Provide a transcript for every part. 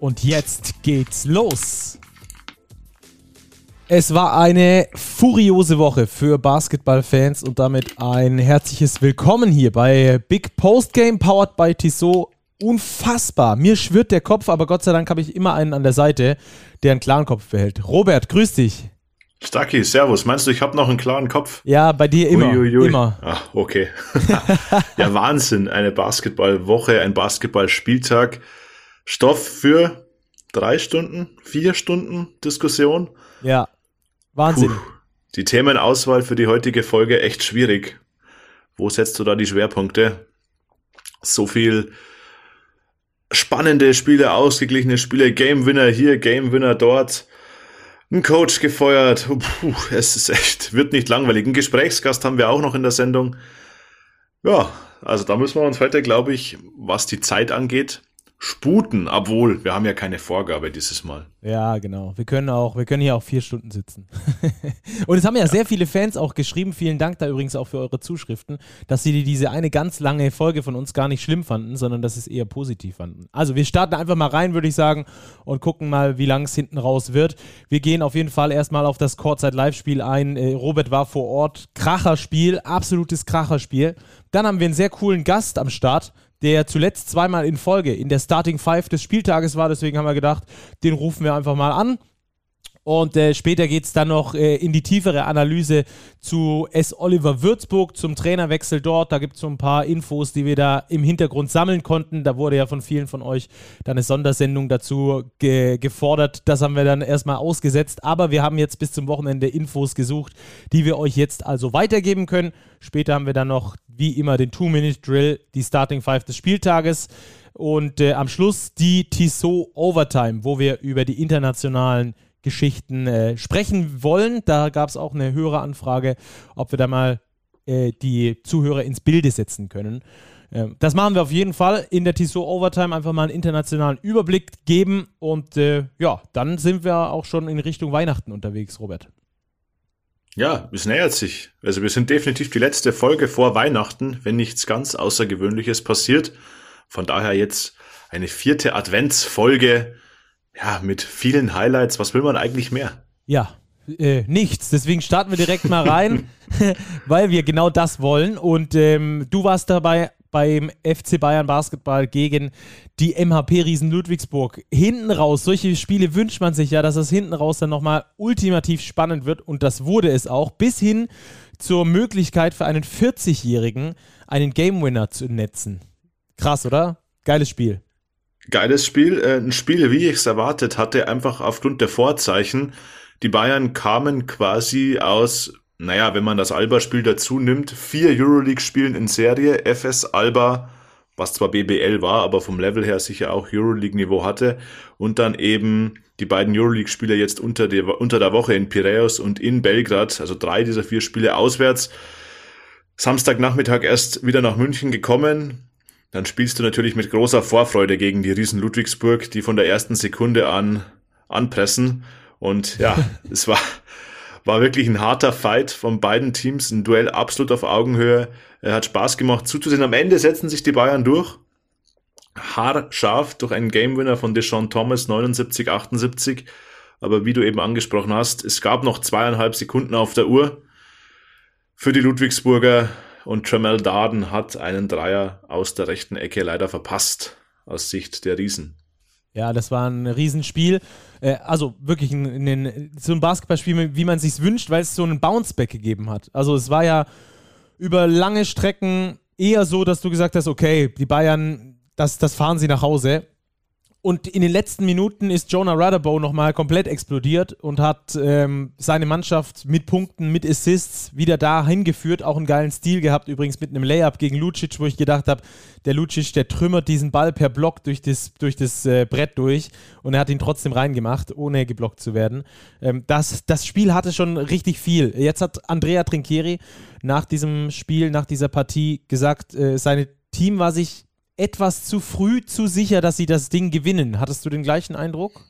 Und jetzt geht's los. Es war eine furiose Woche für Basketballfans und damit ein herzliches Willkommen hier bei Big Post Game powered by Tissot. Unfassbar. Mir schwirrt der Kopf, aber Gott sei Dank habe ich immer einen an der Seite, der einen klaren Kopf behält. Robert, grüß dich. Stucky, servus. Meinst du, ich habe noch einen klaren Kopf? Ja, bei dir immer. Uiuiui. Immer. Ach, okay. ja, Wahnsinn. Eine Basketballwoche, ein Basketballspieltag. Stoff für drei Stunden, vier Stunden Diskussion. Ja, Wahnsinn. Puh, die Themenauswahl für die heutige Folge echt schwierig. Wo setzt du da die Schwerpunkte? So viel spannende Spiele, ausgeglichene Spiele, Game Winner hier, Game Winner dort. Ein Coach gefeuert. Puh, es ist echt, wird nicht langweilig. Ein Gesprächsgast haben wir auch noch in der Sendung. Ja, also da müssen wir uns heute, glaube ich, was die Zeit angeht, sputen, obwohl wir haben ja keine Vorgabe dieses Mal. Ja, genau. Wir können auch, wir können hier auch vier Stunden sitzen. und es haben ja, ja, sehr viele Fans auch geschrieben. Vielen Dank da übrigens auch für eure Zuschriften, dass sie diese eine ganz lange Folge von uns gar nicht schlimm fanden, sondern dass sie es eher positiv fanden. Also wir starten einfach mal rein, würde ich sagen, und gucken mal, wie lang es hinten raus wird. Wir gehen auf jeden Fall erstmal auf das Courtside-Live-Spiel ein. Äh, Robert war vor Ort. Kracherspiel, absolutes Kracherspiel. Dann haben wir einen sehr coolen Gast am Start der zuletzt zweimal in Folge in der Starting Five des Spieltages war. Deswegen haben wir gedacht, den rufen wir einfach mal an. Und äh, später geht es dann noch äh, in die tiefere Analyse zu S. Oliver Würzburg, zum Trainerwechsel dort. Da gibt es so ein paar Infos, die wir da im Hintergrund sammeln konnten. Da wurde ja von vielen von euch dann eine Sondersendung dazu ge gefordert. Das haben wir dann erstmal ausgesetzt. Aber wir haben jetzt bis zum Wochenende Infos gesucht, die wir euch jetzt also weitergeben können. Später haben wir dann noch, wie immer, den Two-Minute-Drill, die Starting Five des Spieltages. Und äh, am Schluss die Tissot Overtime, wo wir über die internationalen Geschichten äh, sprechen wollen. Da gab es auch eine höhere Anfrage, ob wir da mal äh, die Zuhörer ins Bilde setzen können. Ähm, das machen wir auf jeden Fall in der Tissot Overtime, einfach mal einen internationalen Überblick geben und äh, ja, dann sind wir auch schon in Richtung Weihnachten unterwegs, Robert. Ja, es nähert sich. Also wir sind definitiv die letzte Folge vor Weihnachten, wenn nichts ganz Außergewöhnliches passiert. Von daher jetzt eine vierte Adventsfolge ja, mit vielen Highlights. Was will man eigentlich mehr? Ja, äh, nichts. Deswegen starten wir direkt mal rein, weil wir genau das wollen. Und ähm, du warst dabei beim FC Bayern Basketball gegen die MHP Riesen Ludwigsburg. Hinten raus, solche Spiele wünscht man sich ja, dass das hinten raus dann nochmal ultimativ spannend wird. Und das wurde es auch, bis hin zur Möglichkeit für einen 40-Jährigen einen Game Winner zu netzen. Krass, oder? Geiles Spiel. Geiles Spiel, äh, ein Spiel, wie ich es erwartet hatte, einfach aufgrund der Vorzeichen. Die Bayern kamen quasi aus, naja, wenn man das Alba-Spiel dazu nimmt, vier Euroleague-Spielen in Serie, FS Alba, was zwar BBL war, aber vom Level her sicher auch Euroleague-Niveau hatte, und dann eben die beiden Euroleague-Spiele jetzt unter der, unter der Woche in Piraeus und in Belgrad, also drei dieser vier Spiele auswärts. Samstagnachmittag erst wieder nach München gekommen, dann spielst du natürlich mit großer Vorfreude gegen die Riesen Ludwigsburg, die von der ersten Sekunde an anpressen. Und ja, es war, war wirklich ein harter Fight von beiden Teams, ein Duell absolut auf Augenhöhe. Er hat Spaß gemacht zuzusehen. Am Ende setzen sich die Bayern durch. Haarscharf durch einen Game Winner von Deshaun Thomas 79, 78. Aber wie du eben angesprochen hast, es gab noch zweieinhalb Sekunden auf der Uhr für die Ludwigsburger und Jamel Darden hat einen Dreier aus der rechten Ecke leider verpasst, aus Sicht der Riesen. Ja, das war ein Riesenspiel. Äh, also wirklich ein, ein, so ein Basketballspiel, wie man es sich wünscht, weil es so einen Bounceback gegeben hat. Also es war ja über lange Strecken eher so, dass du gesagt hast, okay, die Bayern, das, das fahren sie nach Hause. Und in den letzten Minuten ist Jonah Rudderbow nochmal komplett explodiert und hat ähm, seine Mannschaft mit Punkten, mit Assists wieder dahin geführt. Auch einen geilen Stil gehabt, übrigens mit einem Layup gegen Lucic, wo ich gedacht habe, der Lucic, der trümmert diesen Ball per Block durch das, durch das äh, Brett durch und er hat ihn trotzdem reingemacht, ohne geblockt zu werden. Ähm, das, das Spiel hatte schon richtig viel. Jetzt hat Andrea Trinchieri nach diesem Spiel, nach dieser Partie gesagt, äh, sein Team war sich etwas zu früh zu sicher, dass sie das Ding gewinnen. Hattest du den gleichen Eindruck?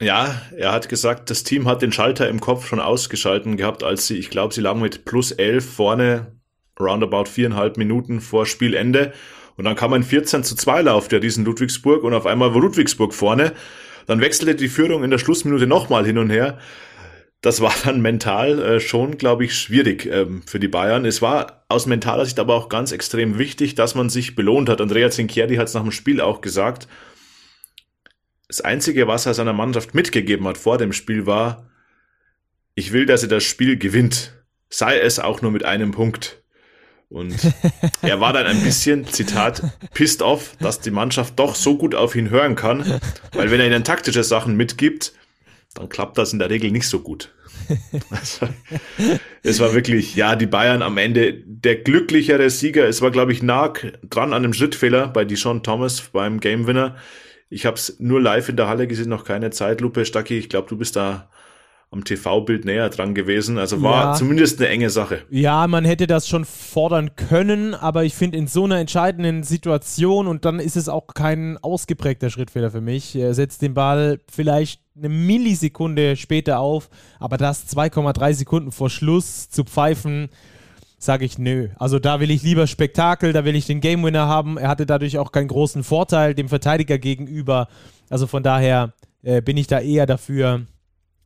Ja, er hat gesagt, das Team hat den Schalter im Kopf schon ausgeschalten gehabt, als sie, ich glaube, sie lagen mit plus 11 vorne, roundabout viereinhalb Minuten vor Spielende. Und dann kam ein 14 zu 2 Lauf der diesen Ludwigsburg und auf einmal war Ludwigsburg vorne. Dann wechselte die Führung in der Schlussminute nochmal hin und her das war dann mental äh, schon, glaube ich, schwierig ähm, für die Bayern. Es war aus mentaler Sicht aber auch ganz extrem wichtig, dass man sich belohnt hat. Andrea Zinchieri hat es nach dem Spiel auch gesagt. Das Einzige, was er seiner Mannschaft mitgegeben hat vor dem Spiel, war, ich will, dass er das Spiel gewinnt. Sei es auch nur mit einem Punkt. Und er war dann ein bisschen, Zitat, pissed off, dass die Mannschaft doch so gut auf ihn hören kann, weil wenn er ihnen taktische Sachen mitgibt, dann klappt das in der Regel nicht so gut. Also, es war wirklich, ja, die Bayern am Ende der glücklichere Sieger. Es war, glaube ich, nah dran an einem Schrittfehler bei Dijon Thomas beim Game Winner. Ich habe es nur live in der Halle gesehen, noch keine Zeitlupe. Stacki, ich glaube, du bist da am TV-Bild näher dran gewesen. Also war ja. zumindest eine enge Sache. Ja, man hätte das schon fordern können, aber ich finde in so einer entscheidenden Situation und dann ist es auch kein ausgeprägter Schrittfehler für mich. Er setzt den Ball vielleicht eine Millisekunde später auf, aber das 2,3 Sekunden vor Schluss zu pfeifen, sage ich nö. Also da will ich lieber Spektakel, da will ich den Game Winner haben. Er hatte dadurch auch keinen großen Vorteil dem Verteidiger gegenüber. Also von daher äh, bin ich da eher dafür,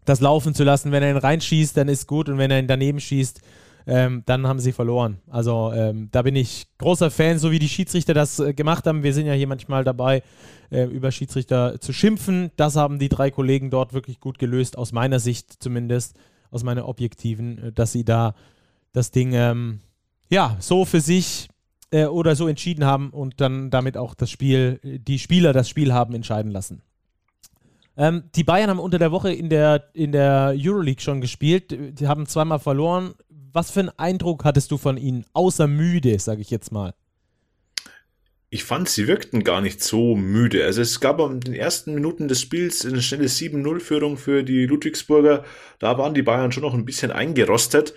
das laufen zu lassen. Wenn er ihn reinschießt, dann ist gut und wenn er ihn daneben schießt, ähm, dann haben sie verloren. Also ähm, da bin ich großer Fan, so wie die Schiedsrichter das äh, gemacht haben. Wir sind ja hier manchmal dabei, äh, über Schiedsrichter zu schimpfen. Das haben die drei Kollegen dort wirklich gut gelöst, aus meiner Sicht zumindest, aus meiner objektiven, äh, dass sie da das Ding ähm, ja so für sich äh, oder so entschieden haben und dann damit auch das Spiel, die Spieler das Spiel haben entscheiden lassen. Ähm, die Bayern haben unter der Woche in der, in der Euroleague schon gespielt. Die haben zweimal verloren. Was für einen Eindruck hattest du von ihnen? Außer müde, sage ich jetzt mal. Ich fand, sie wirkten gar nicht so müde. Also es gab in den ersten Minuten des Spiels eine schnelle 7-0-Führung für die Ludwigsburger. Da waren die Bayern schon noch ein bisschen eingerostet.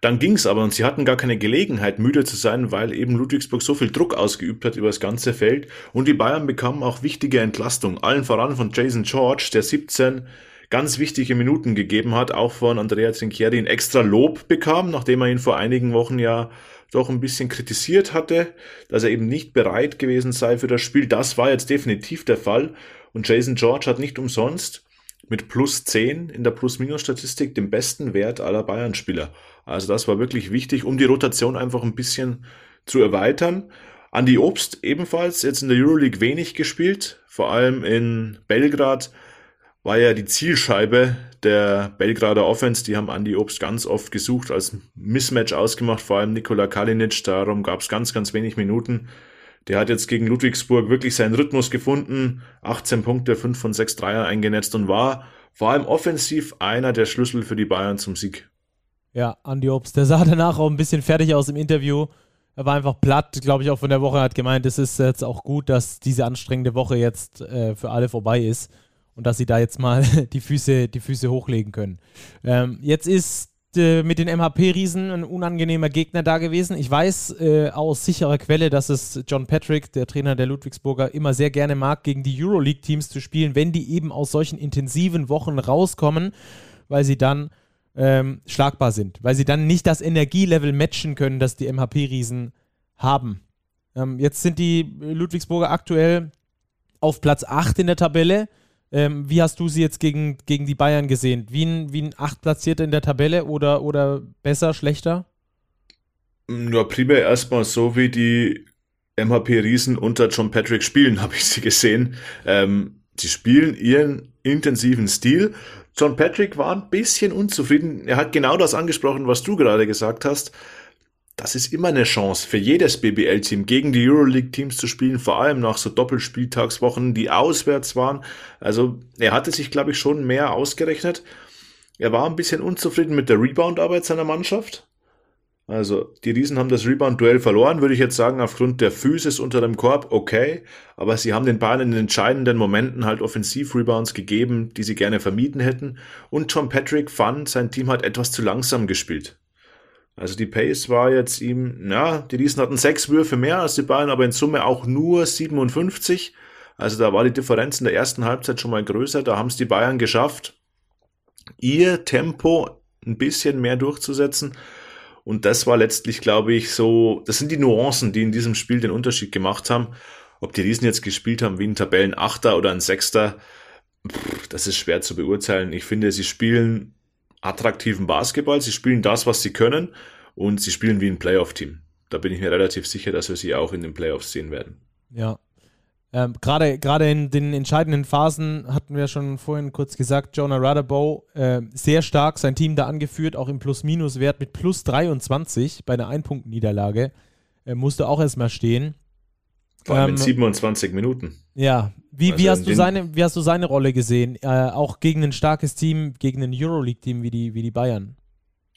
Dann ging's aber und sie hatten gar keine Gelegenheit, müde zu sein, weil eben Ludwigsburg so viel Druck ausgeübt hat über das ganze Feld. Und die Bayern bekamen auch wichtige Entlastung. Allen voran von Jason George, der 17 ganz wichtige Minuten gegeben hat, auch von Andrea Trinchieri ein extra Lob bekam, nachdem er ihn vor einigen Wochen ja doch ein bisschen kritisiert hatte, dass er eben nicht bereit gewesen sei für das Spiel. Das war jetzt definitiv der Fall. Und Jason George hat nicht umsonst mit plus 10 in der Plus-Minus-Statistik den besten Wert aller Bayern-Spieler. Also das war wirklich wichtig, um die Rotation einfach ein bisschen zu erweitern. Andi Obst ebenfalls jetzt in der Euroleague wenig gespielt, vor allem in Belgrad war ja die Zielscheibe der Belgrader Offense. Die haben Andi Obst ganz oft gesucht, als Mismatch ausgemacht, vor allem Nikola Kalinic. Darum gab es ganz, ganz wenig Minuten. Der hat jetzt gegen Ludwigsburg wirklich seinen Rhythmus gefunden, 18 Punkte, 5 von 6 Dreier eingenetzt und war vor allem offensiv einer der Schlüssel für die Bayern zum Sieg. Ja, Andi Obst, der sah danach auch ein bisschen fertig aus im Interview. Er war einfach platt, glaube ich, auch von der Woche. Er hat gemeint, es ist jetzt auch gut, dass diese anstrengende Woche jetzt äh, für alle vorbei ist und dass sie da jetzt mal die Füße, die Füße hochlegen können. Ähm, jetzt ist äh, mit den MHP-Riesen ein unangenehmer Gegner da gewesen. Ich weiß äh, aus sicherer Quelle, dass es John Patrick, der Trainer der Ludwigsburger, immer sehr gerne mag, gegen die Euroleague-Teams zu spielen, wenn die eben aus solchen intensiven Wochen rauskommen, weil sie dann ähm, schlagbar sind, weil sie dann nicht das Energielevel matchen können, das die MHP-Riesen haben. Ähm, jetzt sind die Ludwigsburger aktuell auf Platz 8 in der Tabelle. Ähm, wie hast du sie jetzt gegen, gegen die Bayern gesehen? Wie ein, wie ein Achtplatzierter in der Tabelle oder, oder besser, schlechter? Nur primär erstmal so, wie die MHP-Riesen unter John Patrick spielen, habe ich sie gesehen. Ähm, sie spielen ihren intensiven Stil, John Patrick war ein bisschen unzufrieden. Er hat genau das angesprochen, was du gerade gesagt hast. Das ist immer eine Chance für jedes BBL-Team, gegen die Euroleague-Teams zu spielen, vor allem nach so Doppelspieltagswochen, die auswärts waren. Also er hatte sich, glaube ich, schon mehr ausgerechnet. Er war ein bisschen unzufrieden mit der Rebound-Arbeit seiner Mannschaft. Also, die Riesen haben das Rebound-Duell verloren, würde ich jetzt sagen, aufgrund der Physis unter dem Korb, okay. Aber sie haben den Bayern in den entscheidenden Momenten halt Offensiv-Rebounds gegeben, die sie gerne vermieden hätten. Und John Patrick fand, sein Team hat etwas zu langsam gespielt. Also die Pace war jetzt ihm, ja, die Riesen hatten sechs Würfe mehr als die Bayern, aber in Summe auch nur 57. Also da war die Differenz in der ersten Halbzeit schon mal größer. Da haben es die Bayern geschafft, ihr Tempo ein bisschen mehr durchzusetzen. Und das war letztlich, glaube ich, so, das sind die Nuancen, die in diesem Spiel den Unterschied gemacht haben. Ob die Riesen jetzt gespielt haben wie ein Tabellenachter oder ein Sechster, das ist schwer zu beurteilen. Ich finde, sie spielen attraktiven Basketball, sie spielen das, was sie können und sie spielen wie ein Playoff-Team. Da bin ich mir relativ sicher, dass wir sie auch in den Playoffs sehen werden. Ja, ähm, Gerade gerade in den entscheidenden Phasen hatten wir schon vorhin kurz gesagt, Jonah Radabow äh, sehr stark sein Team da angeführt, auch im Plus-Minus-Wert mit plus 23 bei einer Ein-Punkt-Niederlage. Äh, musste auch erstmal stehen. Vor allem ähm, in 27 Minuten. Ja, wie, also wie, hast du seine, wie hast du seine Rolle gesehen? Äh, auch gegen ein starkes Team, gegen ein Euroleague-Team wie die, wie die Bayern?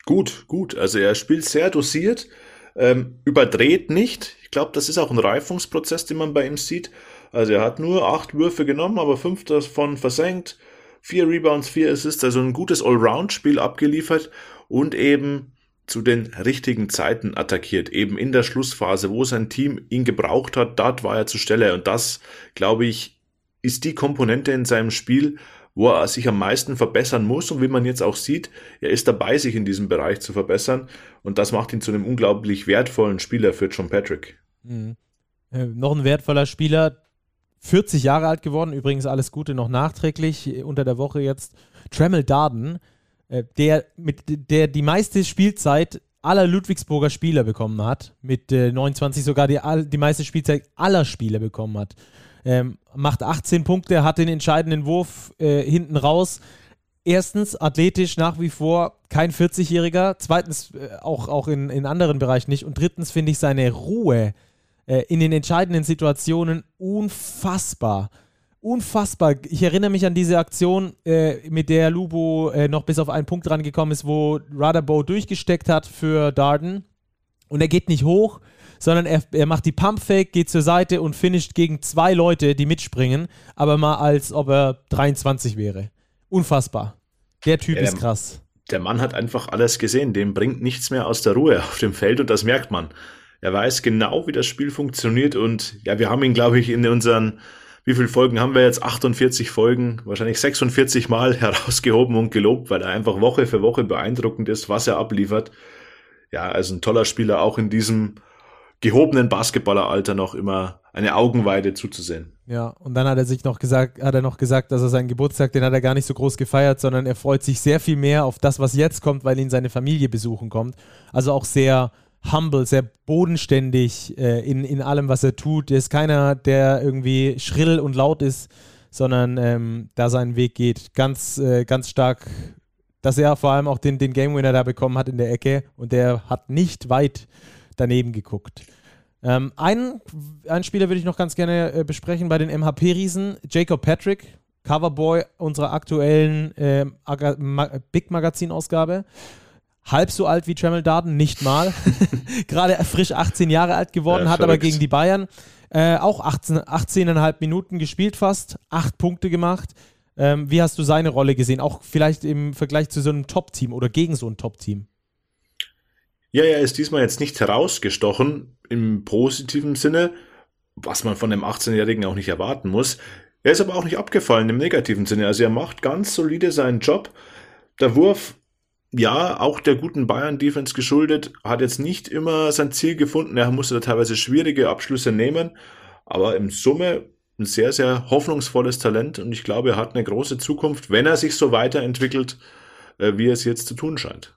Gut, gut. Also er spielt sehr dosiert, ähm, überdreht nicht. Ich glaube, das ist auch ein Reifungsprozess, den man bei ihm sieht. Also er hat nur acht Würfe genommen, aber fünf davon versenkt, vier Rebounds, vier Assists, also ein gutes Allround-Spiel abgeliefert und eben zu den richtigen Zeiten attackiert, eben in der Schlussphase, wo sein Team ihn gebraucht hat, dort war er zur Stelle. Und das, glaube ich, ist die Komponente in seinem Spiel, wo er sich am meisten verbessern muss. Und wie man jetzt auch sieht, er ist dabei, sich in diesem Bereich zu verbessern. Und das macht ihn zu einem unglaublich wertvollen Spieler für John Patrick. Mhm. Äh, noch ein wertvoller Spieler, 40 Jahre alt geworden, übrigens alles Gute noch nachträglich, unter der Woche jetzt. Tremel Darden, äh, der, mit, der die meiste Spielzeit aller Ludwigsburger Spieler bekommen hat, mit äh, 29 sogar die, die meiste Spielzeit aller Spieler bekommen hat. Ähm, macht 18 Punkte, hat den entscheidenden Wurf äh, hinten raus. Erstens, athletisch nach wie vor kein 40-Jähriger. Zweitens, äh, auch, auch in, in anderen Bereichen nicht. Und drittens finde ich seine Ruhe äh, in den entscheidenden Situationen unfassbar. Unfassbar. Ich erinnere mich an diese Aktion, äh, mit der Lubo äh, noch bis auf einen Punkt rangekommen ist, wo Rudderbow durchgesteckt hat für Darden. Und er geht nicht hoch, sondern er, er macht die Pumpfake, geht zur Seite und finisht gegen zwei Leute, die mitspringen, aber mal als ob er 23 wäre. Unfassbar. Der Typ ja, ist krass. Der Mann hat einfach alles gesehen. Dem bringt nichts mehr aus der Ruhe auf dem Feld und das merkt man. Er weiß genau, wie das Spiel funktioniert und ja, wir haben ihn, glaube ich, in unseren, wie viele Folgen haben wir jetzt? 48 Folgen, wahrscheinlich 46 Mal herausgehoben und gelobt, weil er einfach Woche für Woche beeindruckend ist, was er abliefert. Ja, also ein toller Spieler, auch in diesem gehobenen Basketballeralter noch immer eine Augenweide zuzusehen. Ja, und dann hat er sich noch gesagt, hat er noch gesagt, dass er seinen Geburtstag, den hat er gar nicht so groß gefeiert, sondern er freut sich sehr viel mehr auf das, was jetzt kommt, weil ihn seine Familie besuchen kommt. Also auch sehr, humble, sehr bodenständig äh, in, in allem, was er tut. Er ist keiner, der irgendwie schrill und laut ist, sondern ähm, da seinen Weg geht. Ganz, äh, ganz stark, dass er vor allem auch den, den Game Winner da bekommen hat in der Ecke und der hat nicht weit daneben geguckt. Ähm, einen, einen Spieler würde ich noch ganz gerne äh, besprechen bei den MHP-Riesen, Jacob Patrick, Coverboy unserer aktuellen äh, Big Magazin-Ausgabe halb so alt wie Tremel Darden, nicht mal. Gerade frisch 18 Jahre alt geworden, ja, hat aber gegen die Bayern äh, auch 18, 18,5 Minuten gespielt fast, 8 Punkte gemacht. Ähm, wie hast du seine Rolle gesehen? Auch vielleicht im Vergleich zu so einem Top-Team oder gegen so ein Top-Team? Ja, er ist diesmal jetzt nicht herausgestochen im positiven Sinne, was man von dem 18-Jährigen auch nicht erwarten muss. Er ist aber auch nicht abgefallen im negativen Sinne. Also er macht ganz solide seinen Job. Der Wurf ja, auch der guten Bayern-Defense geschuldet, hat jetzt nicht immer sein Ziel gefunden. Er musste da teilweise schwierige Abschlüsse nehmen, aber im Summe ein sehr, sehr hoffnungsvolles Talent und ich glaube, er hat eine große Zukunft, wenn er sich so weiterentwickelt, äh, wie es jetzt zu tun scheint.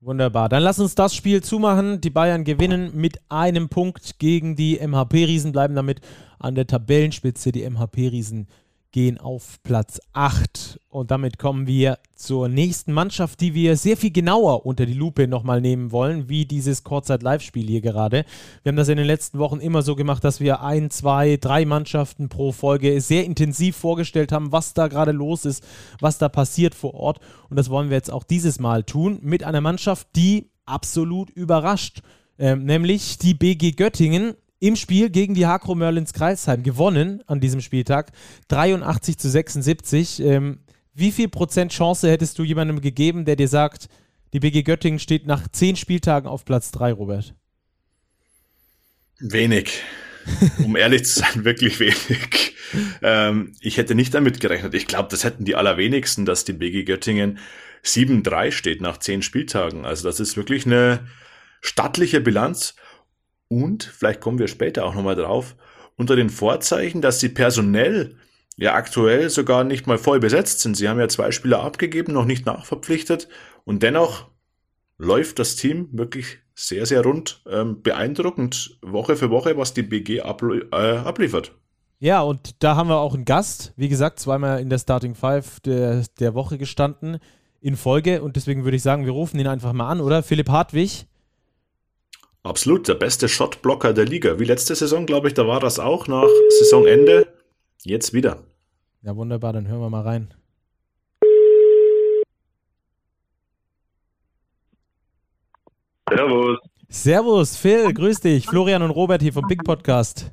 Wunderbar. Dann lass uns das Spiel zumachen. Die Bayern gewinnen mit einem Punkt gegen die MHP-Riesen, bleiben damit an der Tabellenspitze. Die MHP-Riesen gehen auf Platz 8. Und damit kommen wir zur nächsten Mannschaft, die wir sehr viel genauer unter die Lupe nochmal nehmen wollen, wie dieses Kurzzeit-Live-Spiel hier gerade. Wir haben das in den letzten Wochen immer so gemacht, dass wir ein, zwei, drei Mannschaften pro Folge sehr intensiv vorgestellt haben, was da gerade los ist, was da passiert vor Ort. Und das wollen wir jetzt auch dieses Mal tun mit einer Mannschaft, die absolut überrascht. Ähm, nämlich die BG Göttingen im Spiel gegen die Hakro Merlins Kreisheim gewonnen an diesem Spieltag. 83 zu 76. Ähm, wie viel Prozent Chance hättest du jemandem gegeben, der dir sagt, die BG Göttingen steht nach zehn Spieltagen auf Platz 3, Robert? Wenig. Um ehrlich zu sein, wirklich wenig. Ähm, ich hätte nicht damit gerechnet. Ich glaube, das hätten die allerwenigsten, dass die BG Göttingen 7-3 steht nach zehn Spieltagen. Also das ist wirklich eine stattliche Bilanz. Und, vielleicht kommen wir später auch nochmal drauf, unter den Vorzeichen, dass sie personell ja aktuell sogar nicht mal voll besetzt sind. Sie haben ja zwei Spieler abgegeben, noch nicht nachverpflichtet und dennoch läuft das Team wirklich sehr, sehr rund. Ähm, beeindruckend Woche für Woche, was die BG abl äh, abliefert. Ja, und da haben wir auch einen Gast, wie gesagt, zweimal in der Starting Five der, der Woche gestanden in Folge und deswegen würde ich sagen, wir rufen ihn einfach mal an, oder? Philipp Hartwig, Absolut, der beste Shotblocker der Liga. Wie letzte Saison, glaube ich, da war das auch nach Saisonende. Jetzt wieder. Ja, wunderbar, dann hören wir mal rein. Servus. Servus, Phil, grüß dich. Florian und Robert hier vom Big Podcast.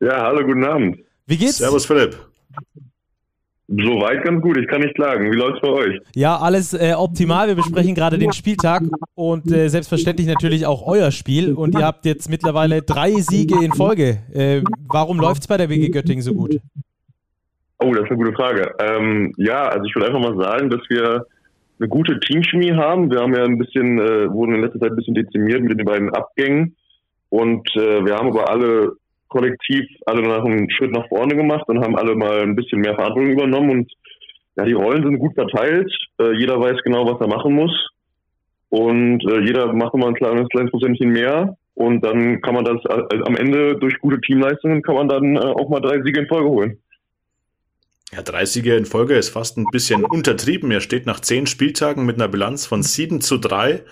Ja, hallo, guten Abend. Wie geht's? Servus, Philipp. Soweit ganz gut, ich kann nicht klagen. Wie läuft's bei euch? Ja, alles äh, optimal. Wir besprechen gerade den Spieltag und äh, selbstverständlich natürlich auch euer Spiel. Und ihr habt jetzt mittlerweile drei Siege in Folge. Äh, warum läuft's bei der WG Göttingen so gut? Oh, das ist eine gute Frage. Ähm, ja, also ich würde einfach mal sagen, dass wir eine gute Teamchemie haben. Wir haben ja ein bisschen, äh, wurden in letzter Zeit ein bisschen dezimiert mit den beiden Abgängen. Und äh, wir haben aber alle kollektiv alle noch einen Schritt nach vorne gemacht und haben alle mal ein bisschen mehr Verantwortung übernommen und ja, die Rollen sind gut verteilt. Äh, jeder weiß genau, was er machen muss. Und äh, jeder macht immer ein kleines, kleines Prozentchen mehr. Und dann kann man das äh, am Ende durch gute Teamleistungen kann man dann äh, auch mal drei Siege in Folge holen. Ja, drei Siege in Folge ist fast ein bisschen untertrieben. Er steht nach zehn Spieltagen mit einer Bilanz von 7 zu 3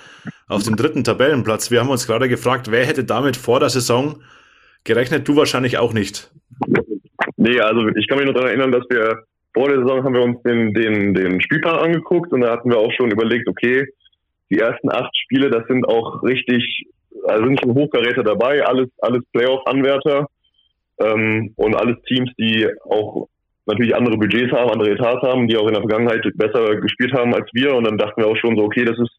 auf dem dritten Tabellenplatz. Wir haben uns gerade gefragt, wer hätte damit vor der Saison gerechnet? Du wahrscheinlich auch nicht. Nee, also ich kann mich noch daran erinnern, dass wir vor der Saison haben wir uns den, den, den Spielplan angeguckt und da hatten wir auch schon überlegt, okay, die ersten acht Spiele, das sind auch richtig, also sind schon Hochkaräter dabei, alles, alles Playoff-Anwärter ähm, und alles Teams, die auch natürlich andere Budgets haben, andere Etats haben, die auch in der Vergangenheit besser gespielt haben als wir und dann dachten wir auch schon so, okay, das ist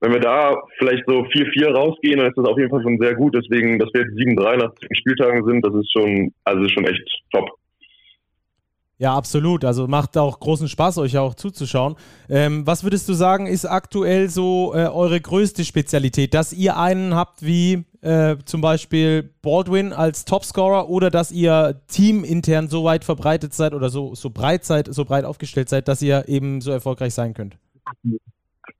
wenn wir da vielleicht so 4-4 rausgehen, dann ist das auf jeden Fall schon sehr gut. Deswegen, dass wir jetzt 7-3 nach 10 Spieltagen sind, das ist schon, also ist schon echt top. Ja, absolut. Also macht auch großen Spaß, euch auch zuzuschauen. Ähm, was würdest du sagen, ist aktuell so äh, eure größte Spezialität? Dass ihr einen habt wie äh, zum Beispiel Baldwin als Topscorer oder dass ihr teamintern so weit verbreitet seid oder so, so breit seid, so breit aufgestellt seid, dass ihr eben so erfolgreich sein könnt?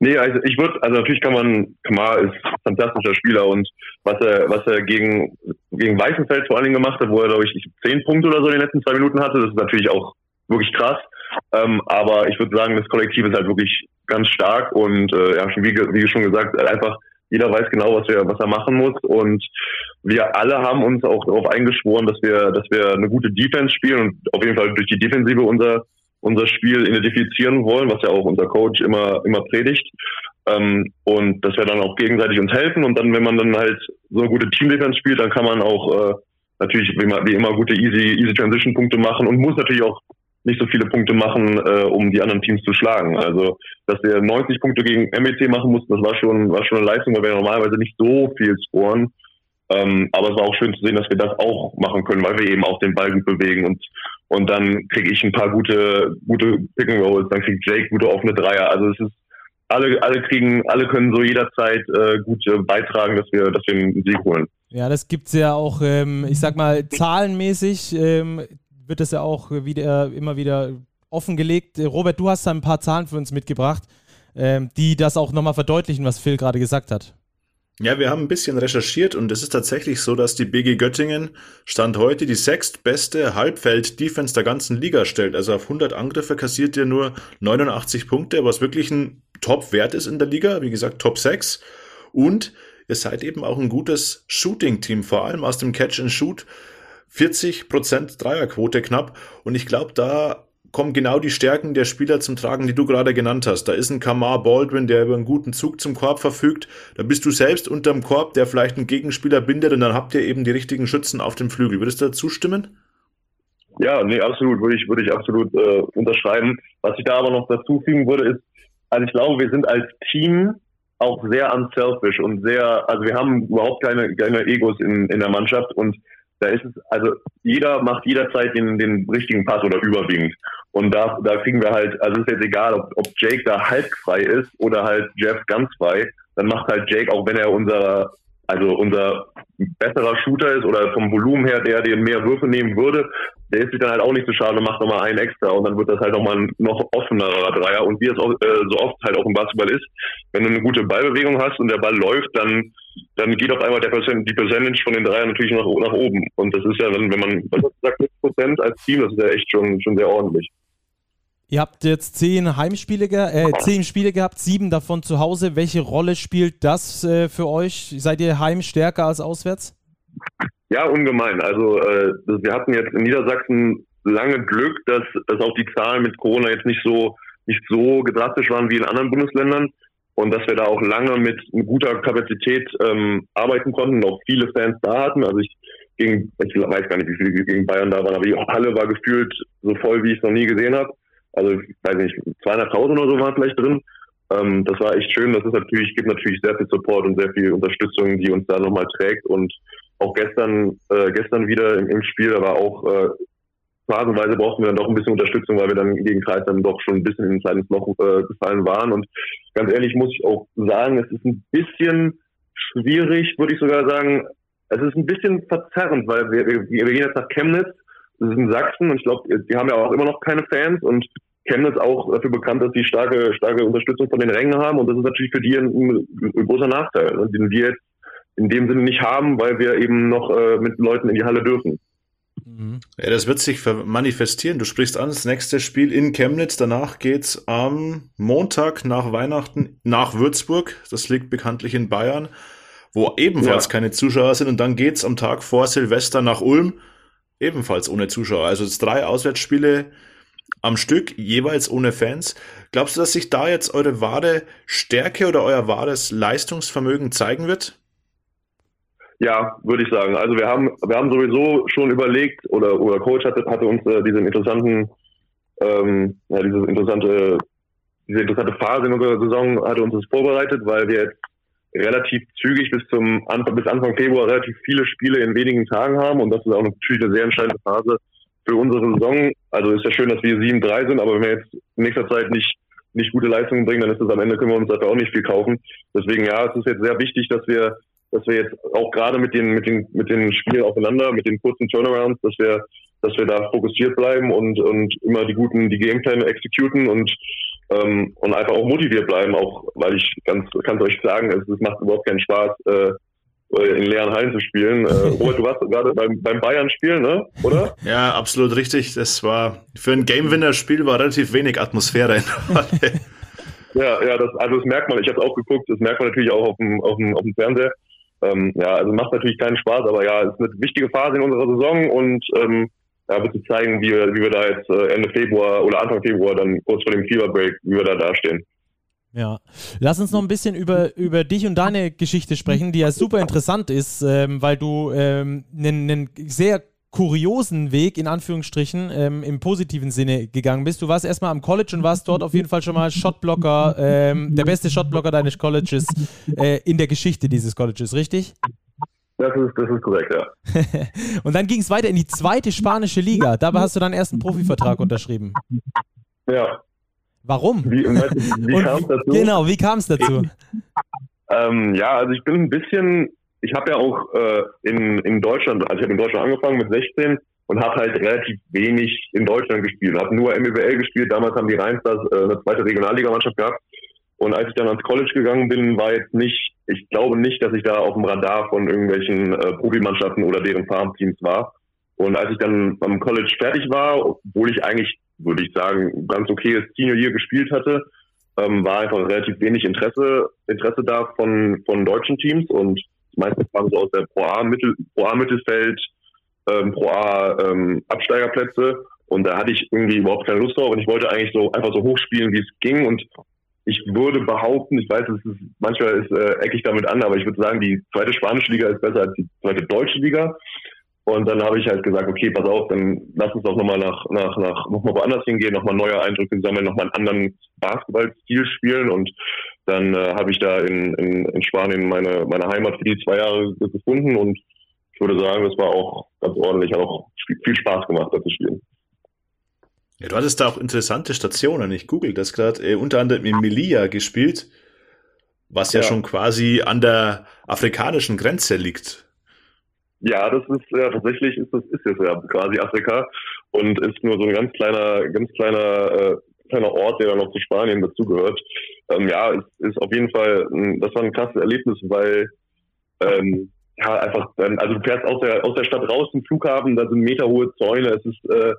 Nee, also ich würde, also natürlich kann man, Kamar ist ein fantastischer Spieler und was er, was er gegen, gegen Weißenfeld vor allen Dingen gemacht hat, wo er, glaube ich, zehn Punkte oder so in den letzten zwei Minuten hatte, das ist natürlich auch wirklich krass. Ähm, aber ich würde sagen, das Kollektiv ist halt wirklich ganz stark und äh, ja, wie, wie schon gesagt, einfach jeder weiß genau, was er, was er machen muss und wir alle haben uns auch darauf eingeschworen, dass wir, dass wir eine gute Defense spielen und auf jeden Fall durch die Defensive unser unser Spiel identifizieren wollen, was ja auch unser Coach immer, immer predigt. Ähm, und dass wir dann auch gegenseitig uns helfen. Und dann, wenn man dann halt so gute Team-Defense spielt, dann kann man auch äh, natürlich wie immer, wie immer gute Easy, Easy Transition-Punkte machen und muss natürlich auch nicht so viele Punkte machen, äh, um die anderen Teams zu schlagen. Also, dass wir 90 Punkte gegen MEC machen mussten, das war schon, war schon eine Leistung, weil wir normalerweise nicht so viel scoren. Ähm, aber es war auch schön zu sehen, dass wir das auch machen können, weil wir eben auch den Ball gut bewegen und und dann kriege ich ein paar gute, gute Pick and Rolls, dann kriegt Jake gute offene Dreier. Also es ist alle, alle kriegen, alle können so jederzeit äh, gut äh, beitragen, dass wir, dass wir einen Sieg holen. Ja, das gibt es ja auch, ähm, ich sag mal, zahlenmäßig ähm, wird das ja auch wieder immer wieder offengelegt. Robert, du hast da ein paar Zahlen für uns mitgebracht, ähm, die das auch nochmal verdeutlichen, was Phil gerade gesagt hat. Ja, wir haben ein bisschen recherchiert und es ist tatsächlich so, dass die BG Göttingen Stand heute die sechstbeste Halbfeld-Defense der ganzen Liga stellt. Also auf 100 Angriffe kassiert ihr nur 89 Punkte, was wirklich ein Top-Wert ist in der Liga. Wie gesagt, Top 6. Und ihr seid eben auch ein gutes Shooting-Team, vor allem aus dem Catch and Shoot. 40% Dreierquote knapp. Und ich glaube, da kommen genau die Stärken der Spieler zum Tragen, die du gerade genannt hast. Da ist ein Kamar Baldwin, der über einen guten Zug zum Korb verfügt. Da bist du selbst unterm Korb, der vielleicht einen Gegenspieler bindet und dann habt ihr eben die richtigen Schützen auf dem Flügel. Würdest du dazu stimmen? Ja, nee, absolut, würde ich, würde ich absolut äh, unterschreiben. Was ich da aber noch dazu fügen würde, ist, also ich glaube, wir sind als Team auch sehr unselfish und sehr, also wir haben überhaupt keine, keine Egos in, in der Mannschaft und da ist es, also jeder macht jederzeit den, den richtigen Pass oder überwiegend. Und da, da kriegen wir halt, also es ist jetzt egal, ob, ob Jake da halb frei ist oder halt Jeff ganz frei, dann macht halt Jake, auch wenn er unser, also unser besserer Shooter ist oder vom Volumen her, der den mehr Würfe nehmen würde, der ist sich dann halt auch nicht so schade und macht nochmal einen extra und dann wird das halt nochmal ein noch offenerer Dreier. Und wie es auch, äh, so oft halt auch im Basketball ist, wenn du eine gute Ballbewegung hast und der Ball läuft, dann, dann geht auf einmal der Percent, die Percentage von den Dreiern natürlich nach, nach oben. Und das ist ja, wenn, wenn man, sagt, 6% als Team, das ist ja echt schon, schon sehr ordentlich. Ihr habt jetzt zehn Heimspiele, äh, zehn Spiele gehabt, sieben davon zu Hause. Welche Rolle spielt das äh, für euch? Seid ihr heim stärker als auswärts? Ja, ungemein. Also äh, wir hatten jetzt in Niedersachsen lange Glück, dass, dass auch die Zahlen mit Corona jetzt nicht so nicht so drastisch waren wie in anderen Bundesländern und dass wir da auch lange mit, guter Kapazität ähm, arbeiten konnten und auch viele Fans da hatten. Also ich gegen, ich weiß gar nicht, wie viele gegen Bayern da waren, aber die Halle war gefühlt so voll, wie ich es noch nie gesehen habe. Also ich weiß nicht, 200.000 oder so waren vielleicht drin. Ähm, das war echt schön. Das ist natürlich, gibt natürlich sehr viel Support und sehr viel Unterstützung, die uns da nochmal trägt. Und auch gestern, äh, gestern wieder im, im Spiel, da war auch äh, phasenweise brauchten wir dann doch ein bisschen Unterstützung, weil wir dann gegen Kreis dann doch schon ein bisschen in ein kleines Loch äh, gefallen waren. Und ganz ehrlich muss ich auch sagen, es ist ein bisschen schwierig, würde ich sogar sagen. Es ist ein bisschen verzerrend, weil wir, wir, wir gehen jetzt nach Chemnitz, das ist in Sachsen und ich glaube, die haben ja auch immer noch keine Fans und Chemnitz auch dafür bekannt, dass sie starke, starke Unterstützung von den Rängen haben und das ist natürlich für die ein, ein großer Nachteil, ne, den wir jetzt in dem Sinne nicht haben, weil wir eben noch äh, mit Leuten in die Halle dürfen. Mhm. Ja, das wird sich manifestieren. Du sprichst an, das nächste Spiel in Chemnitz. Danach geht's am Montag nach Weihnachten nach Würzburg. Das liegt bekanntlich in Bayern, wo ebenfalls ja. keine Zuschauer sind. Und dann geht's am Tag vor Silvester nach Ulm, ebenfalls ohne Zuschauer. Also es drei Auswärtsspiele am Stück, jeweils ohne Fans. Glaubst du, dass sich da jetzt eure wahre Stärke oder euer wahres Leistungsvermögen zeigen wird? Ja, würde ich sagen. Also wir haben, wir haben sowieso schon überlegt, oder, oder Coach hatte, hatte uns äh, diesen interessanten, ähm, ja, diese interessante, diese interessante Phase in unserer Saison hatte uns das vorbereitet, weil wir jetzt relativ zügig bis zum Anfang, bis Anfang Februar relativ viele Spiele in wenigen Tagen haben und das ist auch natürlich eine sehr entscheidende Phase für unsere Saison. Also ist ja schön, dass wir 7-3 sind, aber wenn wir jetzt in nächster Zeit nicht nicht gute Leistungen bringen, dann ist es am Ende können wir uns dafür auch nicht viel kaufen. Deswegen ja, es ist jetzt sehr wichtig, dass wir dass wir jetzt auch gerade mit den, mit den, mit den Spielen aufeinander, mit den kurzen Turnarounds, dass wir, dass wir da fokussiert bleiben und, und immer die guten, die Gamepläne exekuten und, ähm, und einfach auch motiviert bleiben, auch, weil ich ganz, kann euch sagen, es, es macht überhaupt keinen Spaß, äh, in leeren Hallen zu spielen. Äh, Robert, du warst gerade beim, beim Bayern-Spiel, ne? Oder? Ja, absolut richtig. Das war für ein Game-Winner-Spiel war relativ wenig Atmosphäre in der Halle. ja, ja, das, also das merkt man. Ich habe auch geguckt. Das merkt man natürlich auch auf dem, auf dem, auf dem Fernseher. Ähm, ja, also macht natürlich keinen Spaß, aber ja, es ist eine wichtige Phase in unserer Saison und ähm, ja, sich zeigen, wie wir, wie wir da jetzt äh, Ende Februar oder Anfang Februar dann kurz vor dem Fever Break, wie wir da dastehen. Ja, lass uns noch ein bisschen über, über dich und deine Geschichte sprechen, die ja super interessant ist, ähm, weil du einen ähm, sehr kuriosen Weg, in Anführungsstrichen, ähm, im positiven Sinne gegangen bist. Du warst erstmal am College und warst dort auf jeden Fall schon mal Shotblocker, ähm, der beste Shotblocker deines Colleges äh, in der Geschichte dieses Colleges, richtig? Das ist, das ist korrekt, ja. und dann ging es weiter in die zweite spanische Liga. Dabei hast du deinen ersten Profivertrag unterschrieben. Ja. Warum? Wie, wie kam es dazu? Genau, wie kam es dazu? Ähm, ja, also ich bin ein bisschen ich habe ja auch äh, in, in Deutschland, also ich habe in Deutschland angefangen mit 16 und habe halt relativ wenig in Deutschland gespielt. Habe nur MBL gespielt. Damals haben die Rheinstars äh, eine zweite Regionalligamannschaft gehabt. Und als ich dann ans College gegangen bin, war jetzt nicht, ich glaube nicht, dass ich da auf dem Radar von irgendwelchen äh, Profimannschaften oder deren Farmteams war. Und als ich dann am College fertig war, obwohl ich eigentlich, würde ich sagen, ganz okayes Senior Year gespielt hatte, ähm, war einfach relativ wenig Interesse, Interesse da von, von deutschen Teams. Und meistens waren so aus der Pro A Mittel, Pro A Mittelfeld, ähm, Pro A ähm, Absteigerplätze. Und da hatte ich irgendwie überhaupt keine Lust drauf. Und ich wollte eigentlich so einfach so hochspielen, wie es ging. Und ich würde behaupten, ich weiß, es ist manchmal ist äh, eckig damit an, aber ich würde sagen, die zweite spanische Liga ist besser als die zweite deutsche Liga. Und dann habe ich halt gesagt, okay, pass auf, dann lass uns doch nochmal nach, nach, nach, nochmal woanders hingehen, nochmal neue Eindrücke sammeln, nochmal einen anderen Basketballstil spielen. Und dann äh, habe ich da in, in, in Spanien meine, meine Heimat für die zwei Jahre gefunden und ich würde sagen, das war auch ganz ordentlich, hat auch viel Spaß gemacht, da zu spielen. Ja, du hattest da auch interessante Stationen. Ich google das gerade. Äh, unter anderem in Melilla gespielt, was ja, ja schon quasi an der afrikanischen Grenze liegt. Ja, das ist ja tatsächlich ist das ist jetzt ja quasi Afrika und ist nur so ein ganz kleiner, ganz kleiner, äh, kleiner Ort, der dann noch zu Spanien dazugehört. Ähm, ja, es ist auf jeden Fall, das war ein krasses Erlebnis, weil ähm, ja einfach, also du fährst aus der aus der Stadt raus zum Flughafen, da sind meterhohe Zäune, es ist äh,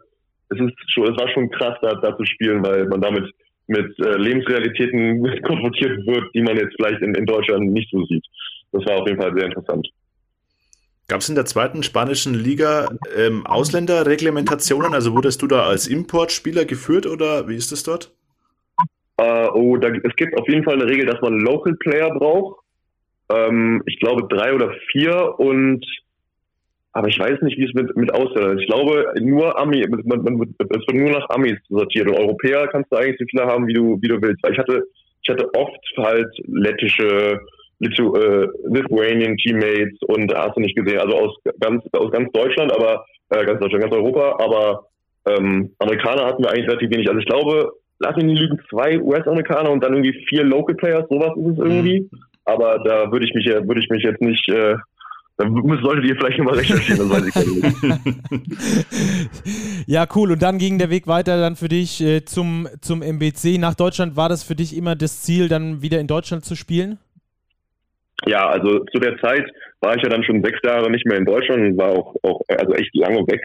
es ist schon, es war schon krass, da, da zu spielen, weil man damit mit äh, Lebensrealitäten konfrontiert wird, die man jetzt vielleicht in, in Deutschland nicht so sieht. Das war auf jeden Fall sehr interessant. Gab es in der zweiten spanischen Liga ähm, Ausländerreglementationen? Also wurdest du da als Importspieler geführt oder wie ist das dort? Uh, oh, da, es gibt auf jeden Fall eine Regel, dass man Local Player braucht. Ähm, ich glaube drei oder vier und aber ich weiß nicht, wie es mit, mit Ausländern ist. Ich glaube, nur Ami, man, man, es wird nur nach Amis sortiert. Und Europäer kannst du eigentlich so viele haben, wie du, wie du willst. Weil ich hatte, ich hatte oft halt lettische, Lithu, äh, Lithuanian Teammates und hast du nicht gesehen, also aus ganz, aus ganz Deutschland, aber äh, ganz Deutschland, ganz Europa, aber ähm, Amerikaner hatten wir eigentlich relativ wenig. Also ich glaube, lass mich nicht lügen, zwei US-Amerikaner und dann irgendwie vier Local Players, sowas ist es irgendwie. Mhm. Aber da würde ich mich würde ich mich jetzt nicht, äh, da solltet ihr vielleicht nochmal recherchieren, das weiß ich nicht. ja, cool. Und dann ging der Weg weiter dann für dich äh, zum, zum MBC. Nach Deutschland war das für dich immer das Ziel, dann wieder in Deutschland zu spielen? Ja, also zu der Zeit war ich ja dann schon sechs Jahre nicht mehr in Deutschland und war auch, auch also echt lange weg.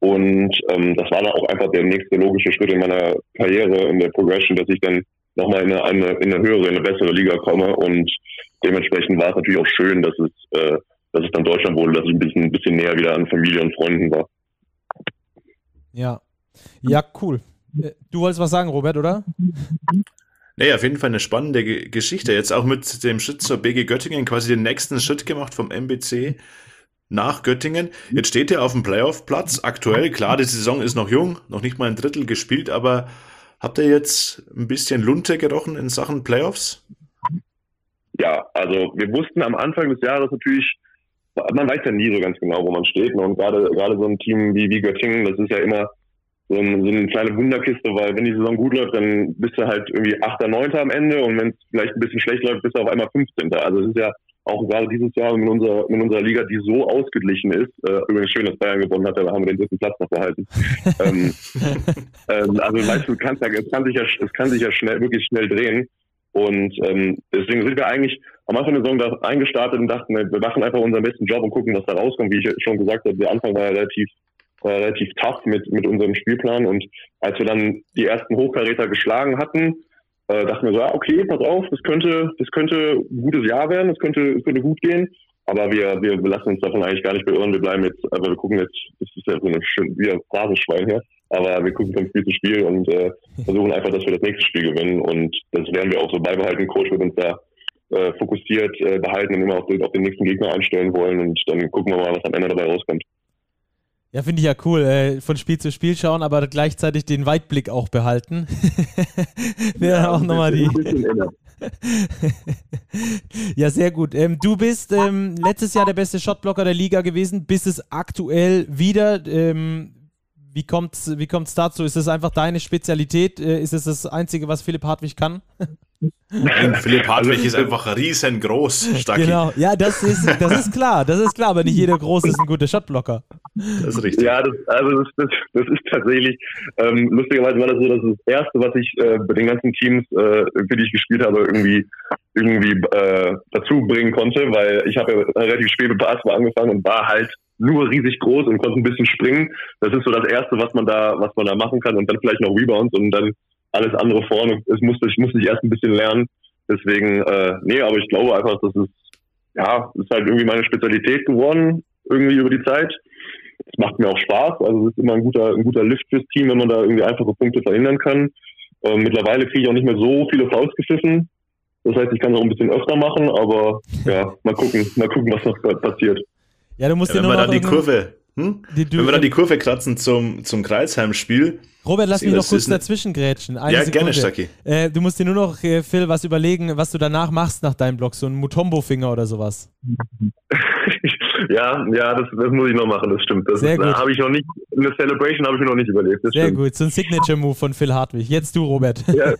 Und ähm, das war dann auch einfach der nächste logische Schritt in meiner Karriere, in der Progression, dass ich dann nochmal in eine, eine, in eine höhere, in eine bessere Liga komme. Und dementsprechend war es natürlich auch schön, dass es, äh, dass es dann Deutschland wurde, dass ich ein bisschen, ein bisschen näher wieder an Familie und Freunden war. Ja. Ja, cool. Äh, du wolltest was sagen, Robert, oder? Nee, auf jeden Fall eine spannende G Geschichte. Jetzt auch mit dem Schritt zur BG Göttingen quasi den nächsten Schritt gemacht vom MBC nach Göttingen. Jetzt steht er auf dem Playoff-Platz. Aktuell, klar, die Saison ist noch jung, noch nicht mal ein Drittel gespielt, aber habt ihr jetzt ein bisschen Lunte gerochen in Sachen Playoffs? Ja, also wir wussten am Anfang des Jahres natürlich, man weiß ja nie so ganz genau, wo man steht. Und gerade gerade so ein Team wie, wie Göttingen, das ist ja immer so, ein, so eine kleine Wunderkiste, weil wenn die Saison gut läuft, dann bist du halt irgendwie 8., 9. am Ende und wenn es vielleicht ein bisschen schlecht läuft, bist du auf einmal 15. Also es ist ja auch gerade dieses Jahr in unserer, in unserer Liga, die so ausgeglichen ist, äh, übrigens schön, dass Bayern gewonnen hat, da haben wir den dritten Platz noch behalten. ähm, ähm, also weißt du, kannst ja, es kann sich ja, es kann sich ja schnell, wirklich schnell drehen. Und ähm, deswegen sind wir eigentlich am Anfang der Saison da eingestartet und dachten, wir machen einfach unseren besten Job und gucken, was da rauskommt. Wie ich schon gesagt habe, der Anfang war ja relativ war relativ tough mit, mit unserem Spielplan. Und als wir dann die ersten Hochkaräter geschlagen hatten, äh, dachten wir so, ah, okay, pass auf, das könnte, das könnte ein gutes Jahr werden, das könnte, das könnte gut gehen. Aber wir, wir lassen uns davon eigentlich gar nicht beirren. Wir bleiben jetzt, aber wir gucken jetzt, das ist ja so ein schön, wie ein Rasenschwein hier. Aber wir gucken von Spiel zu Spiel und äh, versuchen einfach, dass wir das nächste Spiel gewinnen. Und das werden wir auch so beibehalten. Coach wird uns da äh, fokussiert äh, behalten und immer auf den, auf den nächsten Gegner einstellen wollen. Und dann gucken wir mal, was am Ende dabei rauskommt. Ja, finde ich ja cool. Äh, von Spiel zu Spiel schauen, aber gleichzeitig den Weitblick auch behalten. Wäre ja, auch nochmal die. ja, sehr gut. Ähm, du bist ähm, letztes Jahr der beste Shotblocker der Liga gewesen, bist es aktuell wieder. Ähm, wie kommt es wie kommt's dazu? Ist es einfach deine Spezialität? Äh, ist es das Einzige, was Philipp Hartwig kann? Und Philipp Hartwig ist einfach riesengroß, Stacki. Genau, ja, das ist, das ist klar, das ist klar, aber nicht jeder groß ist ein guter Shotblocker. Das ist richtig. Ja, das, also das, das, das ist tatsächlich, ähm, lustigerweise war das so, dass das Erste, was ich äh, bei den ganzen Teams, äh, für die ich gespielt habe, irgendwie irgendwie äh, dazu bringen konnte, weil ich habe ja relativ spät mit Basketball angefangen und war halt nur riesig groß und konnte ein bisschen springen. Das ist so das Erste, was man da, was man da machen kann und dann vielleicht noch Rebounds und dann alles andere vorne. Es musste, ich musste ich erst ein bisschen lernen. Deswegen, äh, nee, aber ich glaube einfach, dass es, ja, ist halt irgendwie meine Spezialität geworden, irgendwie über die Zeit. Es macht mir auch Spaß. Also es ist immer ein guter, ein guter Lift fürs Team, wenn man da irgendwie einfache Punkte verhindern kann. Ähm, mittlerweile kriege ich auch nicht mehr so viele Fouls gepfiffen. Das heißt, ich kann es auch ein bisschen öfter machen, aber ja, mal gucken, mal gucken, was noch passiert. Ja, du musst ja, wenn wir dann die Kurve, hm? die, wenn wir dann die Kurve kratzen zum, zum Kreisheim-Spiel. Robert, lass mich noch kurz dazwischen grätschen. Eine ja, Sekunde. gerne, Stacki. Äh, du musst dir nur noch, äh, Phil, was überlegen, was du danach machst nach deinem Blog, so ein Mutombo-Finger oder sowas. ja, ja, das, das muss ich noch machen, das stimmt. Das Sehr gut. habe ich noch nicht, eine Celebration habe ich mir noch nicht überlegt. Sehr stimmt. gut, so ein Signature-Move von Phil Hartwig. Jetzt du, Robert. Ja.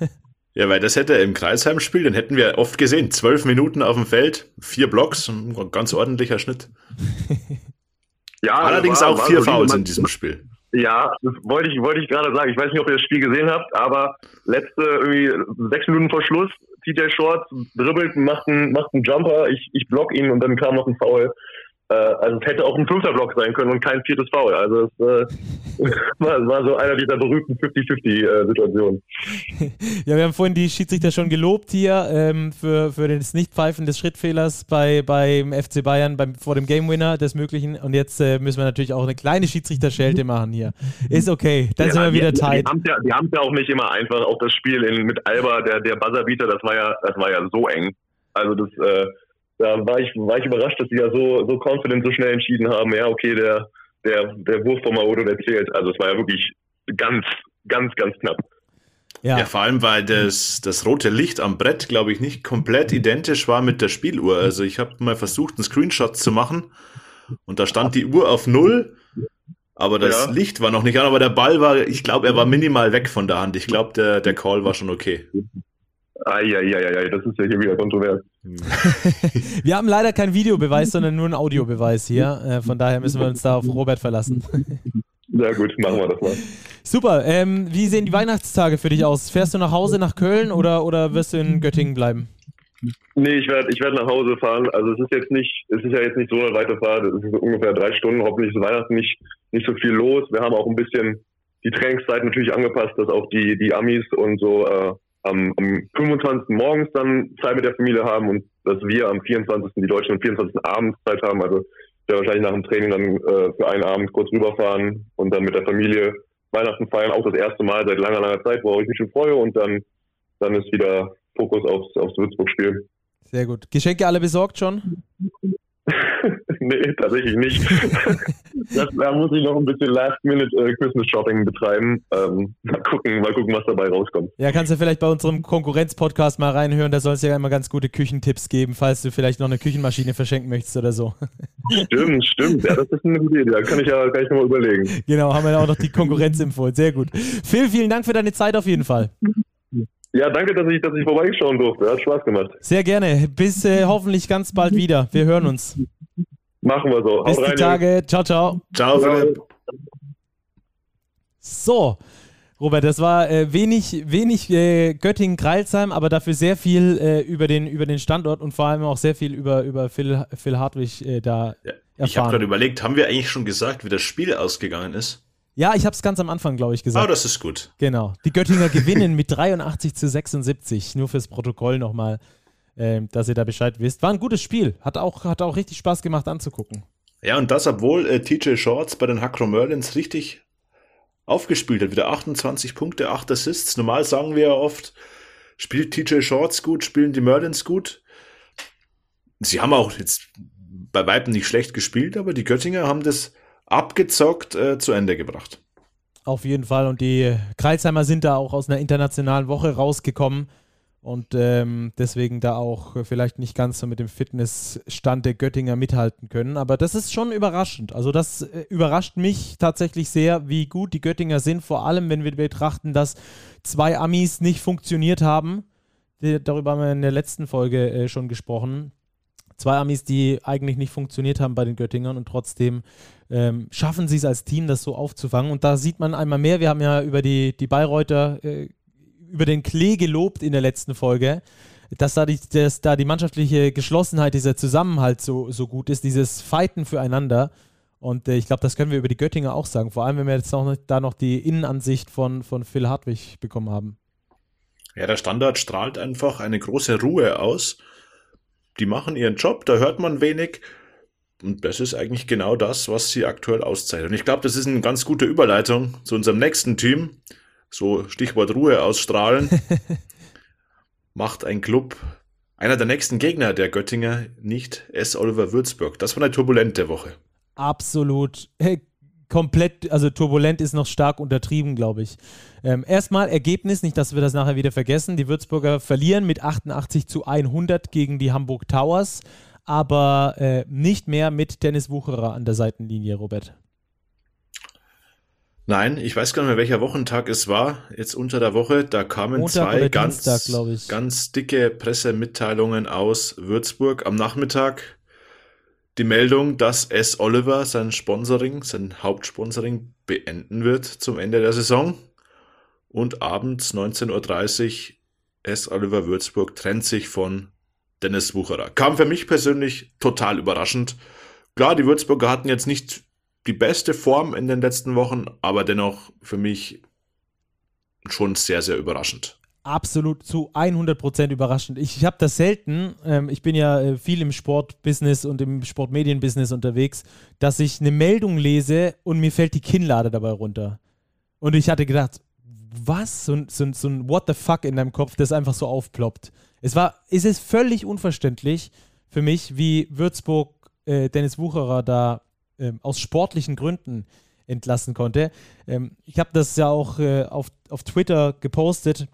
Ja, weil das hätte er im Kreisheim spielt, dann hätten wir oft gesehen, zwölf Minuten auf dem Feld, vier Blocks, ein ganz ordentlicher Schnitt. ja, allerdings war, auch vier Fouls in diesem Spiel. Ja, das wollte ich, wollte ich gerade sagen. Ich weiß nicht, ob ihr das Spiel gesehen habt, aber letzte irgendwie sechs Minuten vor Schluss, TJ Shorts dribbelt, macht einen, macht einen Jumper, ich, ich block ihn und dann kam noch ein Foul. Äh, also es hätte auch ein fünfter Block sein können und kein viertes Foul. Also es äh, war, war, so einer dieser berühmten 50-50-Situationen. Äh, ja, wir haben vorhin die Schiedsrichter schon gelobt hier ähm, für, für das Nichtpfeifen des Schrittfehlers bei, beim FC Bayern beim, vor dem Game Winner des Möglichen. Und jetzt äh, müssen wir natürlich auch eine kleine Schiedsrichterschelte machen hier. Ist okay, dann ja, sind wir wieder tight. Die, die haben es ja, auch nicht immer einfach. Auch das Spiel in, mit Alba, der, der Buzzerbeater, das war ja, das war ja so eng. Also das äh, da war ich, war ich überrascht, dass die ja so, so confident, so schnell entschieden haben, ja, okay, der, der, der Wurf von Maodo, der zählt. Also es war ja wirklich ganz, ganz, ganz knapp. Ja. ja, vor allem, weil das, das rote Licht am Brett, glaube ich, nicht komplett identisch war mit der Spieluhr. Also ich habe mal versucht, einen Screenshot zu machen und da stand die Uhr auf Null, aber das ja. Licht war noch nicht an, aber der Ball war, ich glaube, er war minimal weg von der Hand. Ich glaube, der, der Call war schon okay. Eieieiei, das ist ja hier wieder kontrovers. wir haben leider keinen Videobeweis, sondern nur einen Audiobeweis hier. Äh, von daher müssen wir uns da auf Robert verlassen. Ja gut, machen wir das mal. Super. Ähm, wie sehen die Weihnachtstage für dich aus? Fährst du nach Hause nach Köln oder, oder wirst du in Göttingen bleiben? Nee, ich werde ich werd nach Hause fahren. Also es ist jetzt nicht, es ist ja jetzt nicht so eine weite Fahrt. Es ist ungefähr drei Stunden. Hoffentlich ist Weihnachten nicht, nicht so viel los. Wir haben auch ein bisschen die Trainingszeit natürlich angepasst, dass auch die, die Amis und so äh, am, am 25. morgens dann Zeit mit der Familie haben und dass wir am 24. die Deutschen am 24. abends Zeit haben. Also der wahrscheinlich nach dem Training dann äh, für einen Abend kurz rüberfahren und dann mit der Familie Weihnachten feiern. Auch das erste Mal seit langer, langer Zeit, worauf ich mich schon freue. Und dann, dann ist wieder Fokus aufs, aufs Würzburg-Spiel. Sehr gut. Geschenke alle besorgt schon? nee, tatsächlich nicht. das, da muss ich noch ein bisschen Last-Minute-Christmas-Shopping äh, betreiben. Ähm, mal, gucken, mal gucken, was dabei rauskommt. Ja, kannst du vielleicht bei unserem Konkurrenz-Podcast mal reinhören. Da soll es ja immer ganz gute Küchentipps geben, falls du vielleicht noch eine Küchenmaschine verschenken möchtest oder so. Stimmt, stimmt. Ja, das ist eine gute Idee. Da kann ich ja gleich nochmal überlegen. Genau, haben wir ja auch noch die Konkurrenz empfohlen. Sehr gut. Phil, vielen Dank für deine Zeit auf jeden Fall. Ja, danke, dass ich, dass ich vorbeischauen durfte. Hat Spaß gemacht. Sehr gerne. Bis äh, hoffentlich ganz bald wieder. Wir hören uns. Machen wir so. Bis Haut die rein, Tage. Ciao, ciao. Ciao, Philipp. So. Robert, das war äh, wenig, wenig äh, Göttingen-Kreilsheim, aber dafür sehr viel äh, über, den, über den Standort und vor allem auch sehr viel über, über Phil, Phil Hartwig äh, da ja, erfahren. Ich habe gerade überlegt, haben wir eigentlich schon gesagt, wie das Spiel ausgegangen ist? Ja, ich habe es ganz am Anfang, glaube ich, gesagt. Oh, das ist gut. Genau. Die Göttinger gewinnen mit 83 zu 76. Nur fürs Protokoll nochmal, äh, dass ihr da Bescheid wisst. War ein gutes Spiel. Hat auch, hat auch richtig Spaß gemacht anzugucken. Ja, und das, obwohl äh, TJ Shorts bei den Hackro Merlins richtig aufgespielt hat. Wieder 28 Punkte, 8 Assists. Normal sagen wir ja oft, spielt TJ Shorts gut, spielen die Merlins gut. Sie haben auch jetzt bei Weitem nicht schlecht gespielt, aber die Göttinger haben das abgezockt äh, zu Ende gebracht. Auf jeden Fall. Und die Kreisheimer sind da auch aus einer internationalen Woche rausgekommen und ähm, deswegen da auch vielleicht nicht ganz so mit dem Fitnessstand der Göttinger mithalten können. Aber das ist schon überraschend. Also das äh, überrascht mich tatsächlich sehr, wie gut die Göttinger sind, vor allem wenn wir betrachten, dass zwei Amis nicht funktioniert haben. Die, darüber haben wir in der letzten Folge äh, schon gesprochen Zwei Amis, die eigentlich nicht funktioniert haben bei den Göttingern und trotzdem ähm, schaffen sie es als Team, das so aufzufangen. Und da sieht man einmal mehr, wir haben ja über die, die Bayreuther, äh, über den Klee gelobt in der letzten Folge, dass da die, dass da die mannschaftliche Geschlossenheit, dieser Zusammenhalt so, so gut ist, dieses Fighten füreinander. Und äh, ich glaube, das können wir über die Göttinger auch sagen. Vor allem, wenn wir jetzt noch, da noch die Innenansicht von, von Phil Hartwig bekommen haben. Ja, der Standard strahlt einfach eine große Ruhe aus. Die machen ihren Job, da hört man wenig. Und das ist eigentlich genau das, was sie aktuell auszeichnet. Und ich glaube, das ist eine ganz gute Überleitung zu unserem nächsten Team. So Stichwort Ruhe ausstrahlen. Macht ein Club, einer der nächsten Gegner der Göttinger, nicht S. Oliver Würzburg. Das war eine turbulente Woche. Absolut. Hey, komplett, also turbulent ist noch stark untertrieben, glaube ich. Ähm, erstmal Ergebnis, nicht, dass wir das nachher wieder vergessen. Die Würzburger verlieren mit 88 zu 100 gegen die Hamburg Towers aber äh, nicht mehr mit Dennis Wucherer an der Seitenlinie, Robert. Nein, ich weiß gar nicht mehr, welcher Wochentag es war, jetzt unter der Woche. Da kamen Montag zwei ganz, Dienstag, ganz dicke Pressemitteilungen aus Würzburg. Am Nachmittag die Meldung, dass S. Oliver sein Sponsoring, sein Hauptsponsoring beenden wird zum Ende der Saison. Und abends 19.30 Uhr S. Oliver Würzburg trennt sich von Dennis Wucherer. Kam für mich persönlich total überraschend. Klar, die Würzburger hatten jetzt nicht die beste Form in den letzten Wochen, aber dennoch für mich schon sehr, sehr überraschend. Absolut zu 100% überraschend. Ich, ich habe das selten, ähm, ich bin ja äh, viel im Sportbusiness und im Sportmedienbusiness unterwegs, dass ich eine Meldung lese und mir fällt die Kinnlade dabei runter. Und ich hatte gedacht, was? So, so, so ein What the fuck in deinem Kopf, das einfach so aufploppt. Es war, es ist völlig unverständlich für mich, wie Würzburg äh, Dennis Wucherer da äh, aus sportlichen Gründen entlassen konnte. Ähm, ich habe das ja auch äh, auf, auf Twitter gepostet.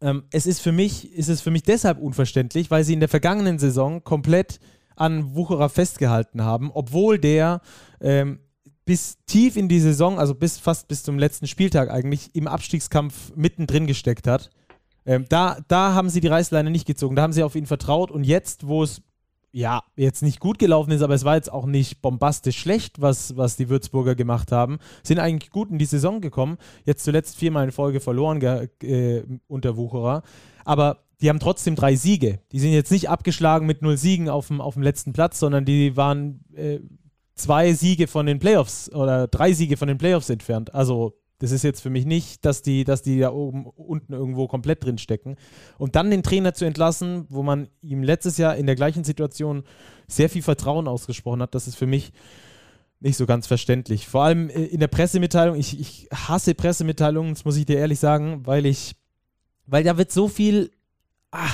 Ähm, es ist für mich, ist es für mich deshalb unverständlich, weil sie in der vergangenen Saison komplett an Wucherer festgehalten haben, obwohl der ähm, bis tief in die Saison, also bis fast bis zum letzten Spieltag eigentlich, im Abstiegskampf mittendrin gesteckt hat. Ähm, da, da haben sie die Reißleine nicht gezogen, da haben sie auf ihn vertraut und jetzt, wo es ja, jetzt nicht gut gelaufen ist, aber es war jetzt auch nicht bombastisch schlecht, was, was die Würzburger gemacht haben. Sind eigentlich gut in die Saison gekommen. Jetzt zuletzt viermal in Folge verloren äh, unter Wucherer. Aber die haben trotzdem drei Siege. Die sind jetzt nicht abgeschlagen mit null Siegen auf dem, auf dem letzten Platz, sondern die waren äh, zwei Siege von den Playoffs oder drei Siege von den Playoffs entfernt. Also das ist jetzt für mich nicht, dass die, dass die da oben unten irgendwo komplett drin stecken. Und dann den Trainer zu entlassen, wo man ihm letztes Jahr in der gleichen Situation sehr viel Vertrauen ausgesprochen hat, das ist für mich nicht so ganz verständlich. Vor allem äh, in der Pressemitteilung, ich, ich hasse Pressemitteilungen, das muss ich dir ehrlich sagen, weil ich, weil da wird so viel, ah,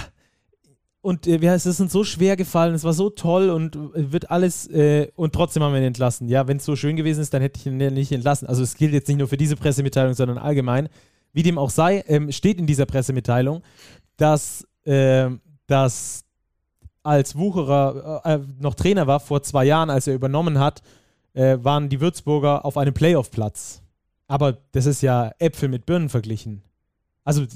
und äh, es ist uns so schwer gefallen, es war so toll und äh, wird alles äh, und trotzdem haben wir ihn entlassen. Ja, wenn es so schön gewesen ist, dann hätte ich ihn nicht entlassen. Also es gilt jetzt nicht nur für diese Pressemitteilung, sondern allgemein. Wie dem auch sei, ähm, steht in dieser Pressemitteilung, dass, äh, dass als Wucherer äh, noch Trainer war, vor zwei Jahren, als er übernommen hat, äh, waren die Würzburger auf einem Playoff-Platz. Aber das ist ja Äpfel mit Birnen verglichen. Also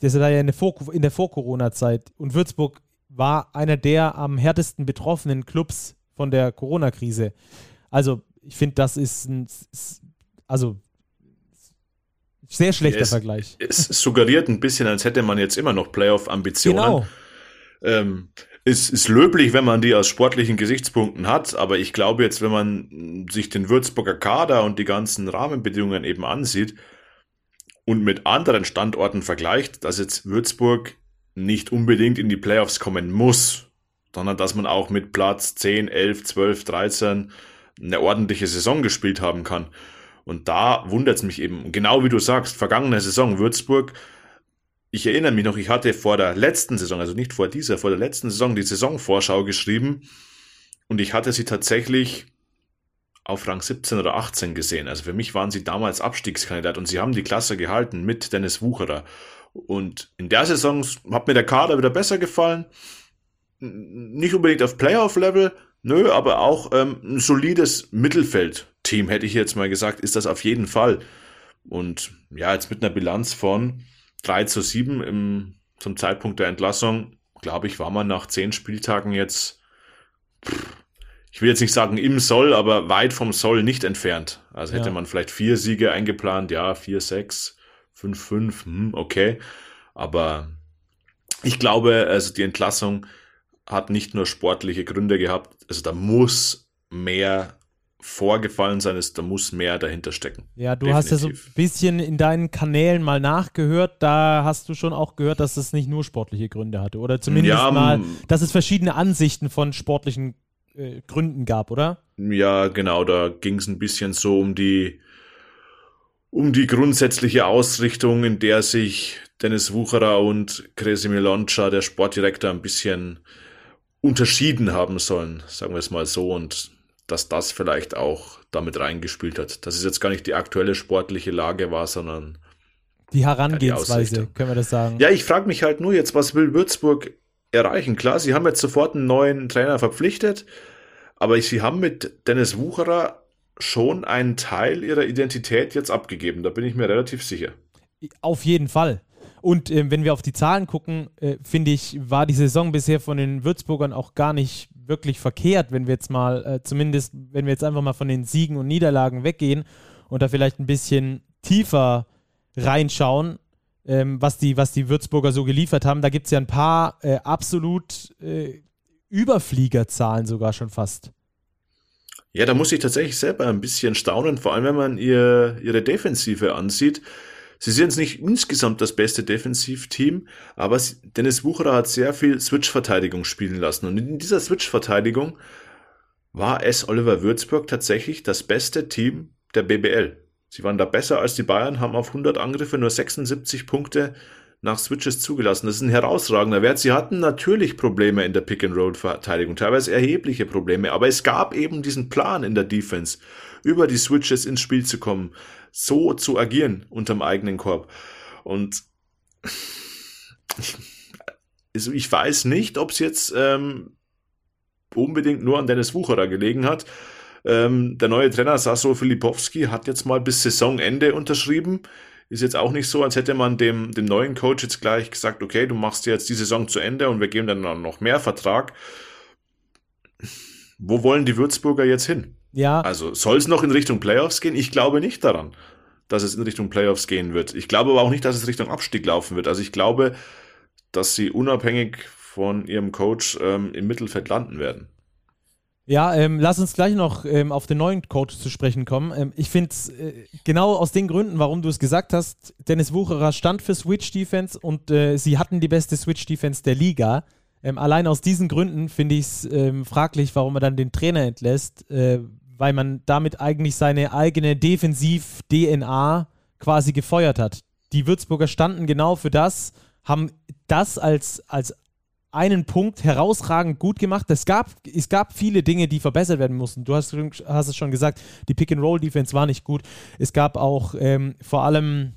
das war ja in der Vor-Corona-Zeit und Würzburg war einer der am härtesten betroffenen Clubs von der Corona-Krise. Also, ich finde, das ist ein, also sehr schlechter es, Vergleich. Es suggeriert ein bisschen, als hätte man jetzt immer noch Playoff-Ambitionen. Genau. Ähm, es ist löblich, wenn man die aus sportlichen Gesichtspunkten hat, aber ich glaube jetzt, wenn man sich den Würzburger Kader und die ganzen Rahmenbedingungen eben ansieht und mit anderen Standorten vergleicht, dass jetzt Würzburg nicht unbedingt in die Playoffs kommen muss, sondern dass man auch mit Platz 10, 11, 12, 13 eine ordentliche Saison gespielt haben kann. Und da wundert es mich eben, genau wie du sagst, vergangene Saison Würzburg, ich erinnere mich noch, ich hatte vor der letzten Saison, also nicht vor dieser, vor der letzten Saison die Saisonvorschau geschrieben und ich hatte sie tatsächlich auf Rang 17 oder 18 gesehen. Also für mich waren sie damals Abstiegskandidat und sie haben die Klasse gehalten mit Dennis Wucherer. Und in der Saison hat mir der Kader wieder besser gefallen. Nicht unbedingt auf Playoff-Level, nö, aber auch ähm, ein solides Mittelfeld-Team, hätte ich jetzt mal gesagt, ist das auf jeden Fall. Und ja, jetzt mit einer Bilanz von 3 zu 7 im, zum Zeitpunkt der Entlassung, glaube ich, war man nach zehn Spieltagen jetzt ich will jetzt nicht sagen im Soll, aber weit vom Soll nicht entfernt. Also hätte Ja. man vielleicht vier Siege eingeplant, ja, vier, sechs, fünf, fünf, hm, okay. Aber ich glaube, also die Entlassung hat nicht nur sportliche Gründe gehabt, also da muss mehr vorgefallen sein, es- da muss mehr dahinter stecken. Ja, du hast ja so ein Definitiv. bisschen in deinen Kanälen mal nachgehört. Da hast du schon auch gehört, dass es nicht nur sportliche Gründe hatte. Oder zumindest Ja, mal, dass es verschiedene Ansichten von sportlichen äh, Gründen gab, oder? Ja, genau, da ging es ein bisschen so um die um die grundsätzliche Ausrichtung, in der sich Dennis Wucherer und Kresimir Loncha, der Sportdirektor, ein bisschen unterschieden haben sollen, sagen wir es mal so, und dass das vielleicht auch damit reingespielt hat. Dass es jetzt gar nicht die aktuelle sportliche Lage war, sondern Die Herangehensweise, Ausrichtung. können wir das sagen. ja, ich frage mich halt nur jetzt, was will Würzburg erreichen? Klar, sie haben jetzt sofort einen neuen Trainer verpflichtet, aber sie haben mit Dennis Wucherer schon einen Teil ihrer Identität jetzt abgegeben. Da bin ich mir relativ sicher. Auf jeden Fall. Und ähm, wenn wir auf die Zahlen gucken, äh, finde ich, war die Saison bisher von den Würzburgern auch gar nicht wirklich verkehrt, wenn wir jetzt mal, äh, zumindest, wenn wir jetzt einfach mal von den Siegen und Niederlagen weggehen und da vielleicht ein bisschen tiefer reinschauen, ähm, was, die, was die Würzburger so geliefert haben. Da gibt es ja ein paar äh, absolut äh, Überfliegerzahlen sogar schon fast. Ja, da muss ich tatsächlich selber ein bisschen staunen, vor allem wenn man ihr, ihre Defensive ansieht. Sie sind jetzt nicht insgesamt das beste Defensivteam, aber Dennis Wucherer hat sehr viel Switch-Verteidigung spielen lassen. Und in dieser Switch-Verteidigung war es Oliver Würzburg tatsächlich das beste Team der BBL. Sie waren da besser als die Bayern, haben auf 100 Angriffe nur 76 Punkte nach Switches zugelassen. Das ist ein herausragender Wert. Sie hatten natürlich Probleme in der Pick-and-Roll-Verteidigung, teilweise erhebliche Probleme, aber es gab eben diesen Plan in der Defense, über die Switches ins Spiel zu kommen, so zu agieren unterm eigenen Korb. Und ich weiß nicht, ob es jetzt ähm, unbedingt nur an Dennis Wucherer gelegen hat. Ähm, der neue Trainer Sasso Filipowski hat jetzt mal bis Saisonende unterschrieben. Ist jetzt auch nicht so, als hätte man dem, dem neuen Coach jetzt gleich gesagt, okay, du machst jetzt die Saison zu Ende und wir geben dann noch mehr Vertrag. Wo wollen die Würzburger jetzt hin? Ja, Also soll es noch in Richtung Playoffs gehen? Ich glaube nicht daran, dass es in Richtung Playoffs gehen wird. Ich glaube aber auch nicht, dass es Richtung Abstieg laufen wird. Also ich glaube, dass sie unabhängig von ihrem Coach ähm, im Mittelfeld landen werden. Ja, ähm, lass uns gleich noch ähm, auf den neuen Coach zu sprechen kommen. Ähm, ich finde es äh, genau aus den Gründen, warum du es gesagt hast, Dennis Wucherer stand für Switch Defense und äh, sie hatten die beste Switch Defense der Liga. Ähm, allein aus diesen Gründen finde ich es ähm, fraglich, warum er dann den Trainer entlässt, äh, weil man damit eigentlich seine eigene Defensiv-DNA quasi gefeuert hat. Die Würzburger standen genau für das, haben das als, als einen Punkt herausragend gut gemacht. Es gab, es gab viele Dinge, die verbessert werden mussten. Du hast, hast es schon gesagt, die Pick-and-Roll-Defense war nicht gut. Es gab auch ähm, vor allem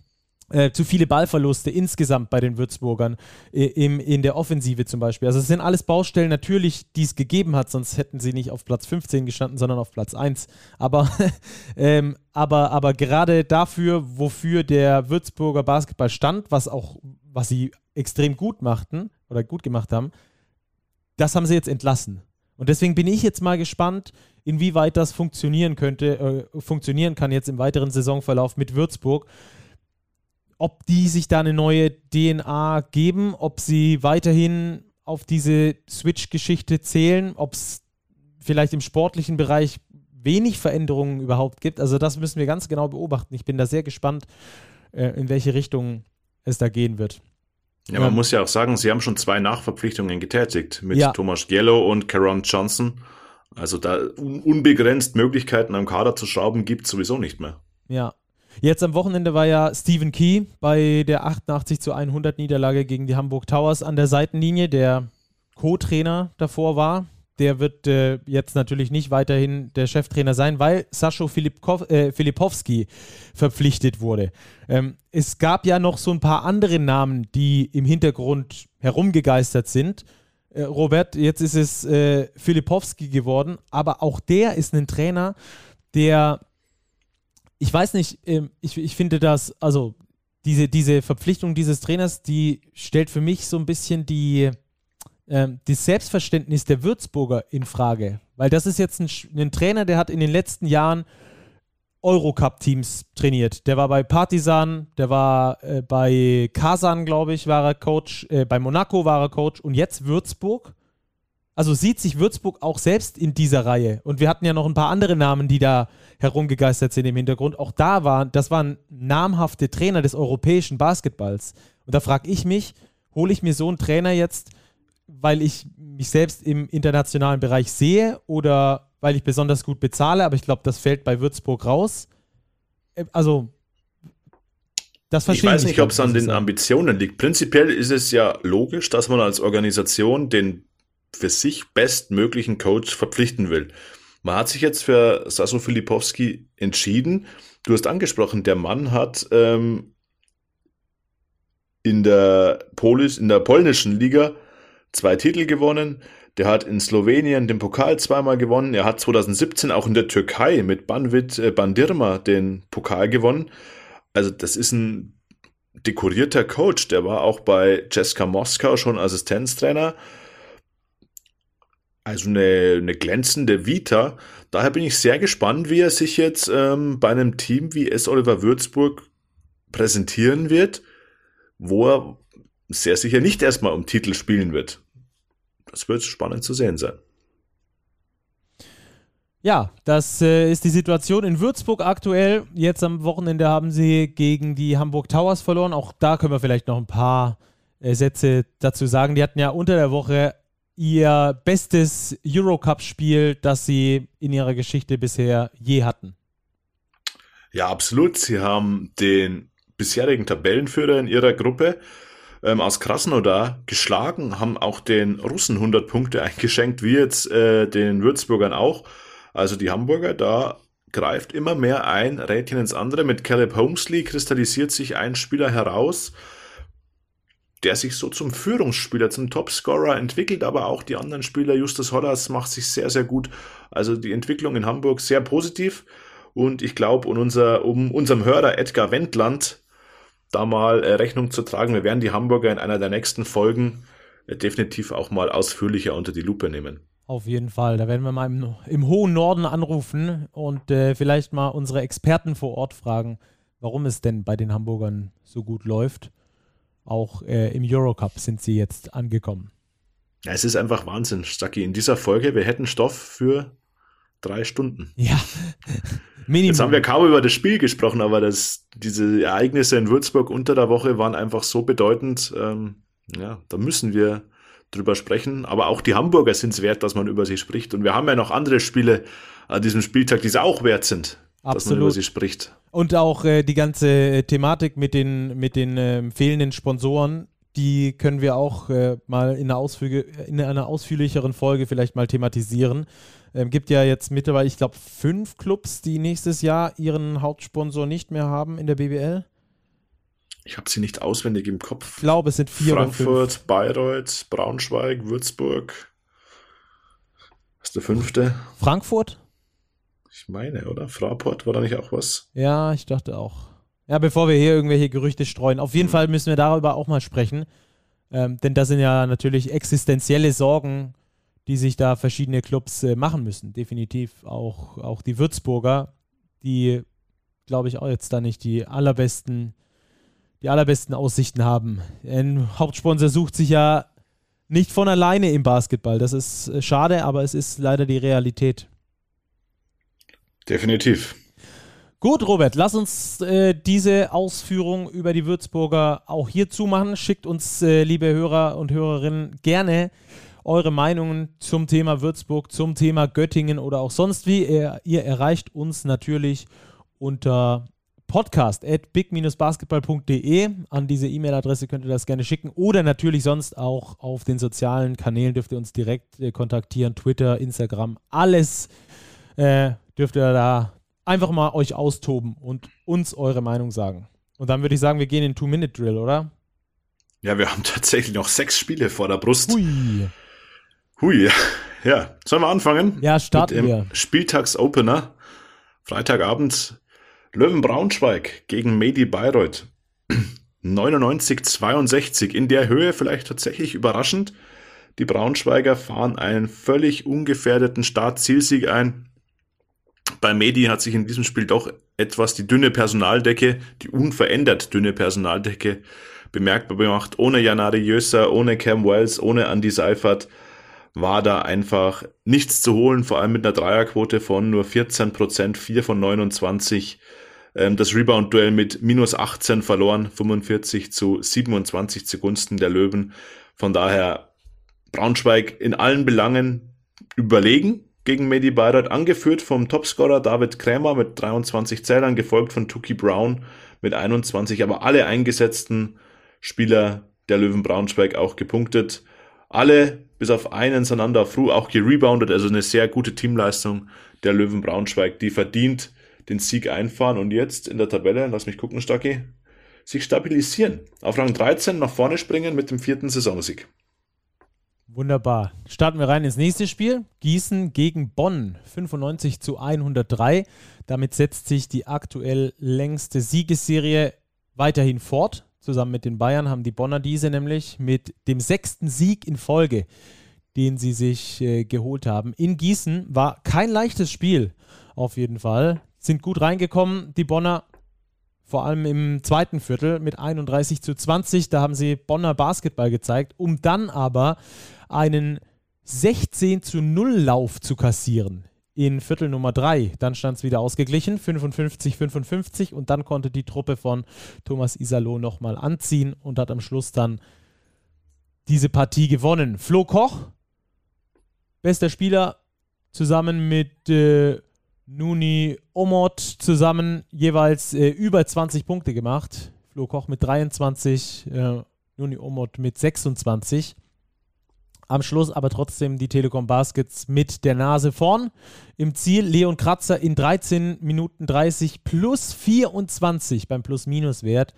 äh, zu viele Ballverluste insgesamt bei den Würzburgern äh, im, in der Offensive zum Beispiel. Also es sind alles Baustellen natürlich, die es gegeben hat, sonst hätten sie nicht auf Platz 15 gestanden, sondern auf Platz 1. Aber, ähm, aber, aber gerade dafür, wofür der Würzburger Basketball stand, was auch, was sie extrem gut machten oder gut gemacht haben, das haben sie jetzt entlassen. Und deswegen bin ich jetzt mal gespannt, inwieweit das funktionieren könnte, äh, funktionieren kann jetzt im weiteren Saisonverlauf mit Würzburg ob die sich da eine neue DNA geben, ob sie weiterhin auf diese Switch-Geschichte zählen, ob es vielleicht im sportlichen Bereich wenig Veränderungen überhaupt gibt. Also das müssen wir ganz genau beobachten. Ich bin da sehr gespannt, äh, in welche Richtung es da gehen wird. Ja, man Ja. muss ja auch sagen, sie haben schon zwei Nachverpflichtungen getätigt mit Ja. Thomas Giello und Caron Johnson. Also da un unbegrenzt Möglichkeiten am Kader zu schrauben gibt sowieso nicht mehr. Ja. Jetzt am Wochenende war ja Stephen Key bei der 88 zu 100 Niederlage gegen die Hamburg Towers an der Seitenlinie, der Co-Trainer davor war. Der wird äh, jetzt natürlich nicht weiterhin der Cheftrainer sein, weil Sascho Filipkow, äh, Filipowski verpflichtet wurde. Ähm, es gab ja noch so ein paar andere Namen, die im Hintergrund herumgegeistert sind. Äh, Robert, jetzt ist es äh, Filipowski geworden, aber auch der ist ein Trainer, der ich weiß nicht, ähm, ich, ich finde das, also diese, diese Verpflichtung dieses Trainers, die stellt für mich so ein bisschen die, ähm, das Selbstverständnis der Würzburger in Frage. Weil das ist jetzt ein, ein Trainer, der hat in den letzten Jahren Eurocup-Teams trainiert. Der war bei Partisan, der war äh, bei Kasan, glaube ich, war er Coach, äh, bei Monaco war er Coach und jetzt Würzburg. Also sieht sich Würzburg auch selbst in dieser Reihe. Und wir hatten ja noch ein paar andere Namen, die da herumgegeistert sind im Hintergrund. Auch da waren, das waren namhafte Trainer des europäischen Basketballs. Und da frage ich mich, hole ich mir so einen Trainer jetzt, weil ich mich selbst im internationalen Bereich sehe oder weil ich besonders gut bezahle, aber ich glaube, das fällt bei Würzburg raus. Äh, also, das verstehe ich. weiß nicht, ob es an den Ambitionen liegt. Prinzipiell ist es ja logisch, dass man als Organisation den für sich bestmöglichen Coach verpflichten will. Man hat sich jetzt für Sasu Filipowski entschieden. Du hast angesprochen, der Mann hat ähm, in der Polis, in der polnischen Liga zwei Titel gewonnen. Der hat in Slowenien den Pokal zweimal gewonnen. Er hat 2017 auch in der Türkei mit Banvit äh, Bandirma den Pokal gewonnen. Also das ist ein dekorierter Coach. Der war auch bei Ceska Moskau schon Assistenztrainer. Also eine, eine glänzende Vita. Daher bin ich sehr gespannt, wie er sich jetzt ähm, bei einem Team wie S. Oliver Würzburg präsentieren wird, wo er sehr sicher nicht erstmal um Titel spielen wird das wird spannend zu sehen sein. Ja, das äh, ist die Situation in Würzburg aktuell. Jetzt am Wochenende haben sie gegen die Hamburg Towers verloren. Auch da können wir vielleicht noch ein paar äh, Sätze dazu sagen. Die hatten ja unter der Woche ihr bestes Eurocup-Spiel, das sie in ihrer Geschichte bisher je hatten. Ja, absolut. Sie haben den bisherigen Tabellenführer in ihrer Gruppe ähm, aus Krasnodar geschlagen, haben auch den Russen 100 Punkte eingeschenkt, wie jetzt äh, den Würzburgern auch. Also die Hamburger, da greift immer mehr ein Rädchen ins andere. Mit Caleb Holmesley kristallisiert sich ein Spieler heraus, der sich so zum Führungsspieler, zum Topscorer entwickelt, aber auch die anderen Spieler, Justus Hollers macht sich sehr, sehr gut. Also die Entwicklung in Hamburg sehr positiv. Und ich glaube, um, unser, um unserem Hörer Edgar Wendland da mal äh, Rechnung zu tragen. Wir werden die Hamburger in einer der nächsten Folgen äh, definitiv auch mal ausführlicher unter die Lupe nehmen. Auf jeden Fall. Da werden wir mal im, im hohen Norden anrufen und äh, vielleicht mal unsere Experten vor Ort fragen, warum es denn bei den Hamburgern so gut läuft. Auch äh, im Eurocup sind sie jetzt angekommen. Ja, es ist einfach Wahnsinn, Stucky. In dieser Folge, wir hätten Stoff für drei Stunden. Ja. Minimum. Jetzt haben wir kaum über das Spiel gesprochen, aber das, diese Ereignisse in Würzburg unter der Woche waren einfach so bedeutend. Ähm, ja, da müssen wir drüber sprechen. Aber auch die Hamburger sind es wert, dass man über sie spricht. Und wir haben ja noch andere Spiele an diesem Spieltag, die es auch wert sind, Absolut. dass man über sie spricht. Und auch äh, die ganze äh, Thematik mit den, mit den äh, fehlenden Sponsoren, die können wir auch äh, mal in einer, in einer ausführlicheren Folge vielleicht mal thematisieren. Ähm, gibt ja jetzt mittlerweile, ich glaube, fünf Clubs, die nächstes Jahr ihren Hauptsponsor nicht mehr haben in der BBL. Ich habe sie nicht auswendig im Kopf. Ich glaube, es sind vier Frankfurt, Bayreuth, Braunschweig, Würzburg. Was ist der fünfte? Frankfurt? Ich meine, oder? Fraport war da nicht auch was? Ja, ich dachte auch. Ja, bevor wir hier irgendwelche Gerüchte streuen. Auf jeden hm. Fall müssen wir darüber auch mal sprechen. Ähm, denn das sind ja natürlich existenzielle Sorgen die sich da verschiedene Clubs äh, machen müssen. Definitiv auch, auch die Würzburger, die, glaube ich, auch jetzt da nicht die allerbesten, die allerbesten Aussichten haben. Ein Hauptsponsor sucht sich ja nicht von alleine im Basketball. Das ist äh, schade, aber es ist leider die Realität. Definitiv. Gut, Robert, lass uns äh, diese Ausführung über die Würzburger auch hier zumachen. Schickt uns, äh, liebe Hörer und Hörerinnen, gerne eure Meinungen zum Thema Würzburg, zum Thema Göttingen oder auch sonst wie. Ihr, ihr erreicht uns natürlich unter podcast at big-basketball.de. An diese E-Mail-Adresse könnt ihr das gerne schicken oder natürlich sonst auch auf den sozialen Kanälen dürft ihr uns direkt äh, kontaktieren. Twitter, Instagram, alles äh, dürft ihr da einfach mal euch austoben und uns eure Meinung sagen. Und dann würde ich sagen, wir gehen in Two-Minute-Drill, oder? Ja, wir haben tatsächlich noch sechs Spiele vor der Brust. Hui. Hui, ja. Sollen wir anfangen? Ja, starten mit dem wir. Spieltagsopener. Freitagabend Löwen Braunschweig gegen Medi Bayreuth. 99-62. In der Höhe vielleicht tatsächlich überraschend. Die Braunschweiger fahren einen völlig ungefährdeten Start-Zielsieg ein. Bei Medi hat sich in diesem Spiel doch etwas die dünne Personaldecke, die unverändert dünne Personaldecke bemerkbar gemacht. Ohne Janari Jösser, ohne Cam Wells, ohne Andy Seifert war da einfach nichts zu holen, vor allem mit einer Dreierquote von nur 14 Prozent, 4 von 29. Ähm, das Rebound-Duell mit minus 18 verloren, 45 zu 27 zugunsten der Löwen. Von daher Braunschweig in allen Belangen überlegen gegen Medi Bayreuth, angeführt vom Topscorer David Krämer mit 23 Zählern, gefolgt von Tuki Brown mit 21, aber alle eingesetzten Spieler der Löwen Braunschweig auch gepunktet. Alle bis auf einen Sanander Fru auch gereboundet, also eine sehr gute Teamleistung der Löwen Braunschweig, die verdient den Sieg einfahren und jetzt in der Tabelle, lass mich gucken, Stacki, sich stabilisieren. Auf Rang 13 nach vorne springen mit dem vierten Saisonsieg. Wunderbar. Starten wir rein ins nächste Spiel. Gießen gegen Bonn. 95 zu 103. Damit setzt sich die aktuell längste Siegesserie weiterhin fort. Zusammen mit den Bayern haben die Bonner diese nämlich mit dem sechsten Sieg in Folge, den sie sich äh, geholt haben. In Gießen war kein leichtes Spiel, auf jeden Fall. Sind gut reingekommen, die Bonner, vor allem im zweiten Viertel mit 31 zu 20. Da haben sie Bonner Basketball gezeigt, um dann aber einen 16 zu 0 Lauf zu kassieren in Viertel Nummer 3. Dann stand es wieder ausgeglichen, 55-55 und dann konnte die Truppe von Thomas Isalo nochmal anziehen und hat am Schluss dann diese Partie gewonnen. Flo Koch, bester Spieler, zusammen mit äh, Nuni Omot zusammen jeweils äh, über 20 Punkte gemacht. Flo Koch mit 23, äh, Nuni Omot mit 26. Am Schluss aber trotzdem die Telekom Baskets mit der Nase vorn. Im Ziel Leon Kratzer in 13 Minuten 30 plus 24 beim Plus-Minus-Wert.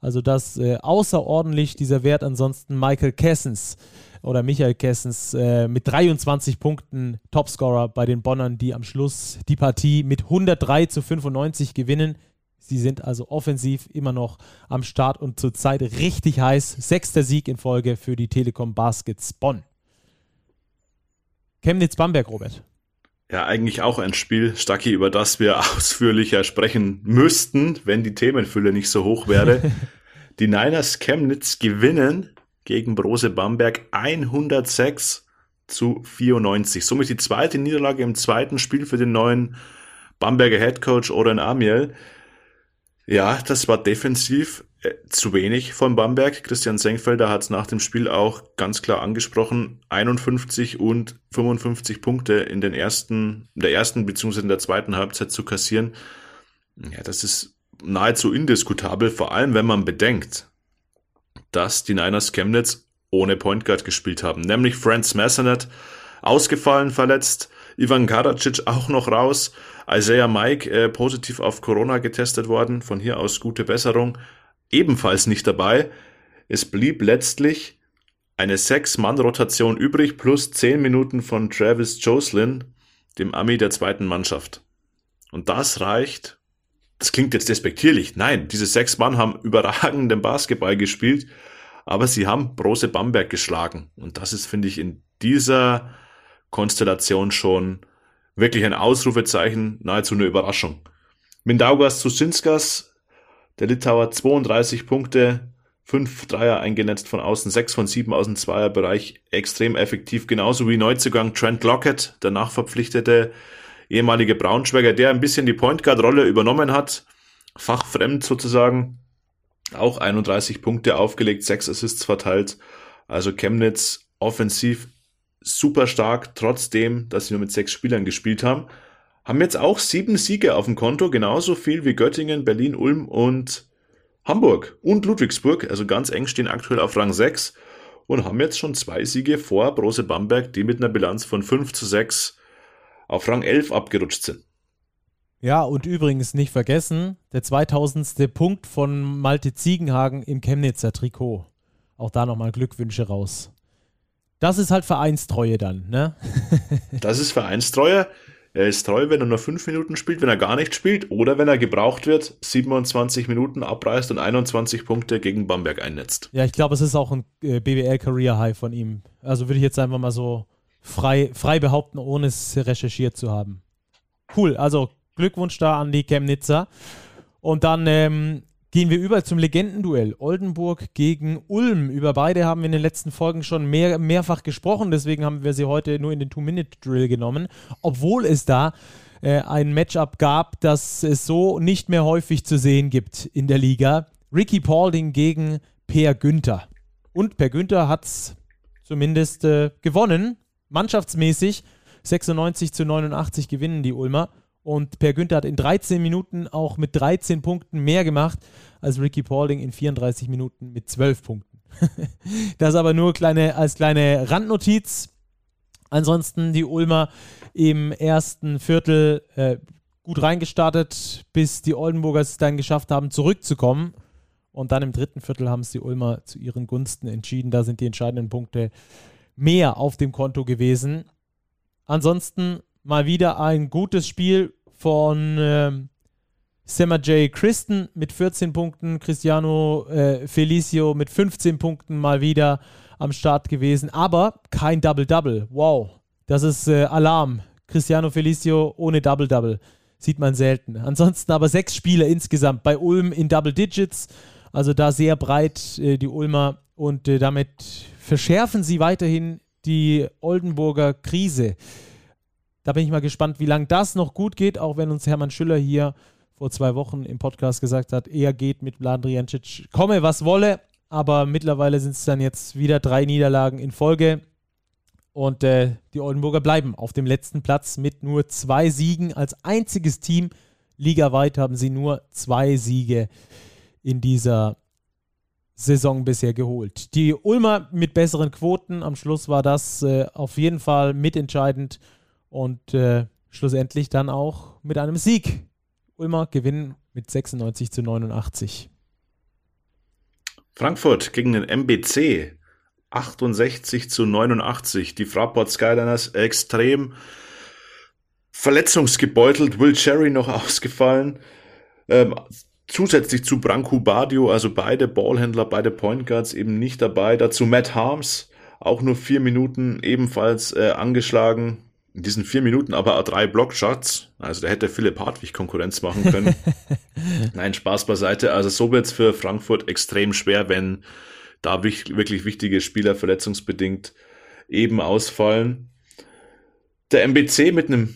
Also das äh, außerordentlich, dieser Wert. Ansonsten Michael Kessens oder Michael Kessens äh, mit 23 Punkten Topscorer bei den Bonnern, die am Schluss die Partie mit 103 zu 95 gewinnen. Sie sind also offensiv immer noch am Start und zurzeit richtig heiß. Sechster Sieg in Folge für die Telekom Baskets Bonn. Chemnitz-Bamberg, Robert. Ja, eigentlich auch ein Spiel, Stacki, über das wir ausführlicher sprechen müssten, wenn die Themenfülle nicht so hoch wäre. die Niners Chemnitz gewinnen gegen Brose Bamberg 106 zu 94. Somit die zweite Niederlage im zweiten Spiel für den neuen Bamberger Headcoach Oren Amiel. Ja, das war defensiv äh, zu wenig von Bamberg. Christian Senkfelder hat es nach dem Spiel auch ganz klar angesprochen. 51 und 55 Punkte in den ersten, in der ersten bzw. in der zweiten Halbzeit zu kassieren. Ja, das ist nahezu indiskutabel, vor allem wenn man bedenkt, dass die Niners Chemnitz ohne Point Guard gespielt haben. Nämlich Franz Massenet ausgefallen, verletzt, Ivan Karacic auch noch raus, Isaiah Mike äh, positiv auf Corona getestet worden, von hier aus gute Besserung. Ebenfalls nicht dabei. Es blieb letztlich eine Sechs-Mann-Rotation übrig plus zehn Minuten von Travis Joslin, dem Ami der zweiten Mannschaft. Und das reicht, das klingt jetzt despektierlich, nein, diese sechs Mann haben überragenden Basketball gespielt, aber sie haben Brose Bamberg geschlagen. Und das ist, finde ich, in dieser Konstellation schon wirklich ein Ausrufezeichen, nahezu eine Überraschung. Mindaugas Susinskas der Litauer 32 Punkte, 5 Dreier eingenetzt von außen, 6 von 7 aus dem Zweierbereich, extrem effektiv, genauso wie Neuzugang Trent Lockett, der nachverpflichtete ehemalige Braunschweiger, der ein bisschen die Point Guard Rolle übernommen hat, fachfremd sozusagen, auch 31 Punkte aufgelegt, 6 Assists verteilt, also Chemnitz offensiv super stark, trotzdem, dass sie nur mit sechs Spielern gespielt haben. Haben jetzt auch sieben Siege auf dem Konto, genauso viel wie Göttingen, Berlin, Ulm und Hamburg und Ludwigsburg, also ganz eng stehen aktuell auf Rang 6 und haben jetzt schon zwei Siege vor Brose Bamberg, die mit einer Bilanz von 5 zu 6 auf Rang 11 abgerutscht sind. Ja, und übrigens nicht vergessen, der 2000. Punkt von Malte Ziegenhagen im Chemnitzer Trikot. Auch da nochmal Glückwünsche raus. Das ist halt Vereinstreue dann, ne? das ist Vereinstreue. Er ist treu, wenn er nur fünf Minuten spielt, wenn er gar nicht spielt oder wenn er gebraucht wird, 27 Minuten abreißt und 21 Punkte gegen Bamberg einnetzt. Ja, ich glaube, es ist auch ein äh, BWL-Career-High von ihm. Also würde ich jetzt einfach mal so frei, frei behaupten, ohne es recherchiert zu haben. Cool, also Glückwunsch da an die Chemnitzer. Und dann ähm, gehen wir über zum Legendenduell. Oldenburg gegen Ulm. Über beide haben wir in den letzten Folgen schon mehr, mehrfach gesprochen, deswegen haben wir sie heute nur in den Two-Minute-Drill genommen. Obwohl es da äh, ein Matchup gab, das es so nicht mehr häufig zu sehen gibt in der Liga. Ricky Paulding gegen Per Günther. Und Per Günther hat es zumindest äh, gewonnen mannschaftsmäßig 96 zu 89 gewinnen die Ulmer. Und Per Günther hat in 13 Minuten auch mit 13 Punkten mehr gemacht als Ricky Paulding in 34 Minuten mit 12 Punkten. das aber nur kleine, als kleine Randnotiz. Ansonsten die Ulmer im ersten Viertel äh, gut reingestartet, bis die Oldenburger es dann geschafft haben, zurückzukommen. Und dann im dritten Viertel haben es die Ulmer zu ihren Gunsten entschieden. Da sind die entscheidenden Punkte mehr auf dem Konto gewesen. Ansonsten mal wieder ein gutes Spiel von äh, Sema J. Christen mit 14 Punkten, Cristiano äh, Felicio mit 15 Punkten mal wieder am Start gewesen, aber kein Double-Double. Wow, das ist äh, Alarm. Cristiano Felicio ohne Double-Double. Sieht man selten. Ansonsten aber sechs Spiele insgesamt bei Ulm in Double Digits. Also da sehr breit äh, die Ulmer und äh, damit verschärfen sie weiterhin die Oldenburger Krise. Da bin ich mal gespannt, wie lange das noch gut geht, auch wenn uns Hermann Schüller hier vor zwei Wochen im Podcast gesagt hat, er geht mit Bladriancic, komme was wolle, aber mittlerweile sind es dann jetzt wieder drei Niederlagen in Folge und äh, die Oldenburger bleiben auf dem letzten Platz mit nur zwei Siegen. Als einziges Team ligaweit haben sie nur zwei Siege in dieser Saison bisher geholt. Die Ulmer mit besseren Quoten, am Schluss war das äh, auf jeden Fall mitentscheidend und äh, schlussendlich dann auch mit einem Sieg. Ulmer gewinnen mit 96 zu 89. Frankfurt gegen den MBC 68 zu 89. Die Fraport Skyliners extrem verletzungsgebeutelt. Will Cherry noch ausgefallen. Ähm, zusätzlich zu Branko Badio, also beide Ballhändler, beide Point Guards eben nicht dabei. Dazu Matt Harms, auch nur vier Minuten ebenfalls äh, angeschlagen. In diesen vier Minuten aber drei Blockshots. Also da hätte Philipp Hartwig Konkurrenz machen können. Nein, Spaß beiseite. Also so wird's für Frankfurt extrem schwer, wenn da wirklich wichtige Spieler verletzungsbedingt eben ausfallen. Der MBC mit einem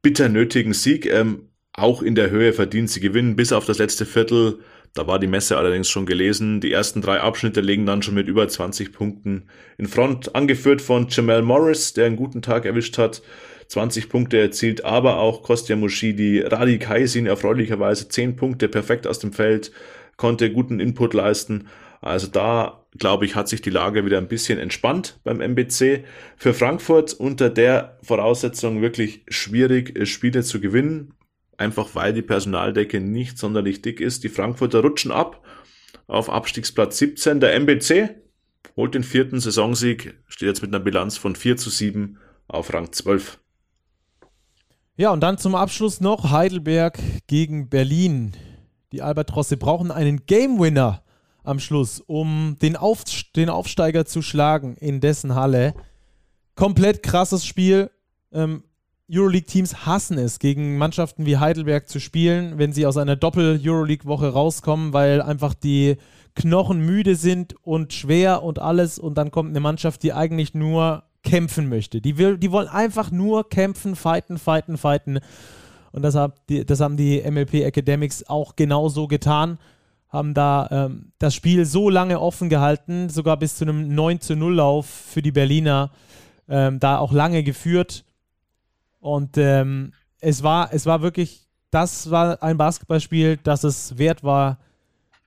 bitter nötigen Sieg. Ähm, auch in der Höhe verdient. Sie gewinnen bis auf das letzte Viertel. Da war die Messe allerdings schon gelesen. Die ersten drei Abschnitte legen dann schon mit über 20 Punkten in Front, angeführt von Jamal Morris, der einen guten Tag erwischt hat. 20 Punkte erzielt, aber auch Kostja Mushidi, Radi Kaisin erfreulicherweise 10 Punkte perfekt aus dem Feld, konnte guten Input leisten. Also da, glaube ich, hat sich die Lage wieder ein bisschen entspannt beim MBC. Für Frankfurt unter der Voraussetzung wirklich schwierig, Spiele zu gewinnen einfach weil die Personaldecke nicht sonderlich dick ist. Die Frankfurter rutschen ab auf Abstiegsplatz 17. Der MBC holt den vierten Saisonsieg, steht jetzt mit einer Bilanz von 4 zu 7 auf Rang 12. Ja, und dann zum Abschluss noch Heidelberg gegen Berlin. Die Albatrosse brauchen einen Game Winner am Schluss, um den, Auf den Aufsteiger zu schlagen in dessen Halle. Komplett krasses Spiel. Ähm, Euroleague-Teams hassen es, gegen Mannschaften wie Heidelberg zu spielen, wenn sie aus einer Doppel-Euroleague-Woche rauskommen, weil einfach die Knochen müde sind und schwer und alles. Und dann kommt eine Mannschaft, die eigentlich nur kämpfen möchte. Die, will, die wollen einfach nur kämpfen, fighten, fighten, fighten. Und das, hab die, das haben die MLP Academics auch genauso getan. Haben da ähm, das Spiel so lange offen gehalten, sogar bis zu einem 9 zu 0 Lauf für die Berliner. Ähm, da auch lange geführt und ähm, es, war, es war wirklich, das war ein Basketballspiel, das es wert war,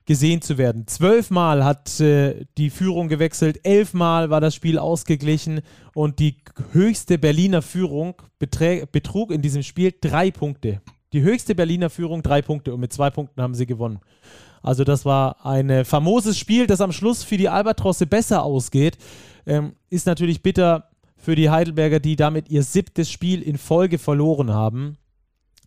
gesehen zu werden. Zwölfmal hat äh, die Führung gewechselt, elfmal war das Spiel ausgeglichen und die höchste Berliner Führung betrug in diesem Spiel drei Punkte. Die höchste Berliner Führung drei Punkte und mit zwei Punkten haben sie gewonnen. Also das war ein äh, famoses Spiel, das am Schluss für die Albatrosse besser ausgeht. Ähm, ist natürlich bitter für die Heidelberger, die damit ihr siebtes Spiel in Folge verloren haben.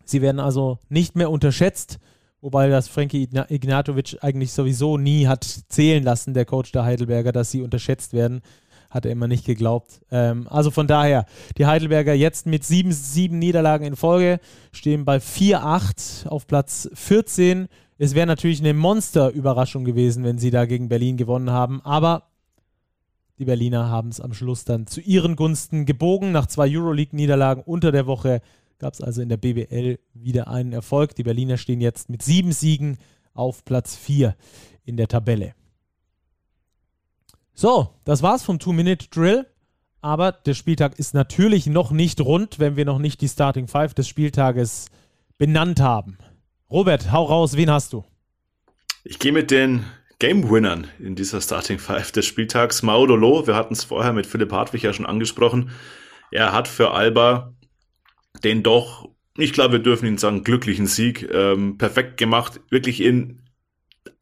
Sie werden also nicht mehr unterschätzt, wobei das Frankie Ignatovic eigentlich sowieso nie hat zählen lassen, der Coach der Heidelberger, dass sie unterschätzt werden. Hat er immer nicht geglaubt. Ähm, also von daher, die Heidelberger jetzt mit sieben, sieben Niederlagen in Folge, stehen bei 4-8 auf Platz 14. Es wäre natürlich eine Monster-Überraschung gewesen, wenn sie da gegen Berlin gewonnen haben, aber die Berliner haben es am Schluss dann zu ihren Gunsten gebogen. Nach zwei Euroleague-Niederlagen unter der Woche gab es also in der BBL wieder einen Erfolg. Die Berliner stehen jetzt mit sieben Siegen auf Platz 4 in der Tabelle. So, das war's vom Two-Minute-Drill. Aber der Spieltag ist natürlich noch nicht rund, wenn wir noch nicht die Starting Five des Spieltages benannt haben. Robert, hau raus, wen hast du? Ich gehe mit den Game-Winnern in dieser Starting Five des Spieltags. Maudolo, wir hatten es vorher mit Philipp Hartwig ja schon angesprochen. Er hat für Alba den doch, ich glaube, wir dürfen ihn sagen, glücklichen Sieg ähm, perfekt gemacht. Wirklich in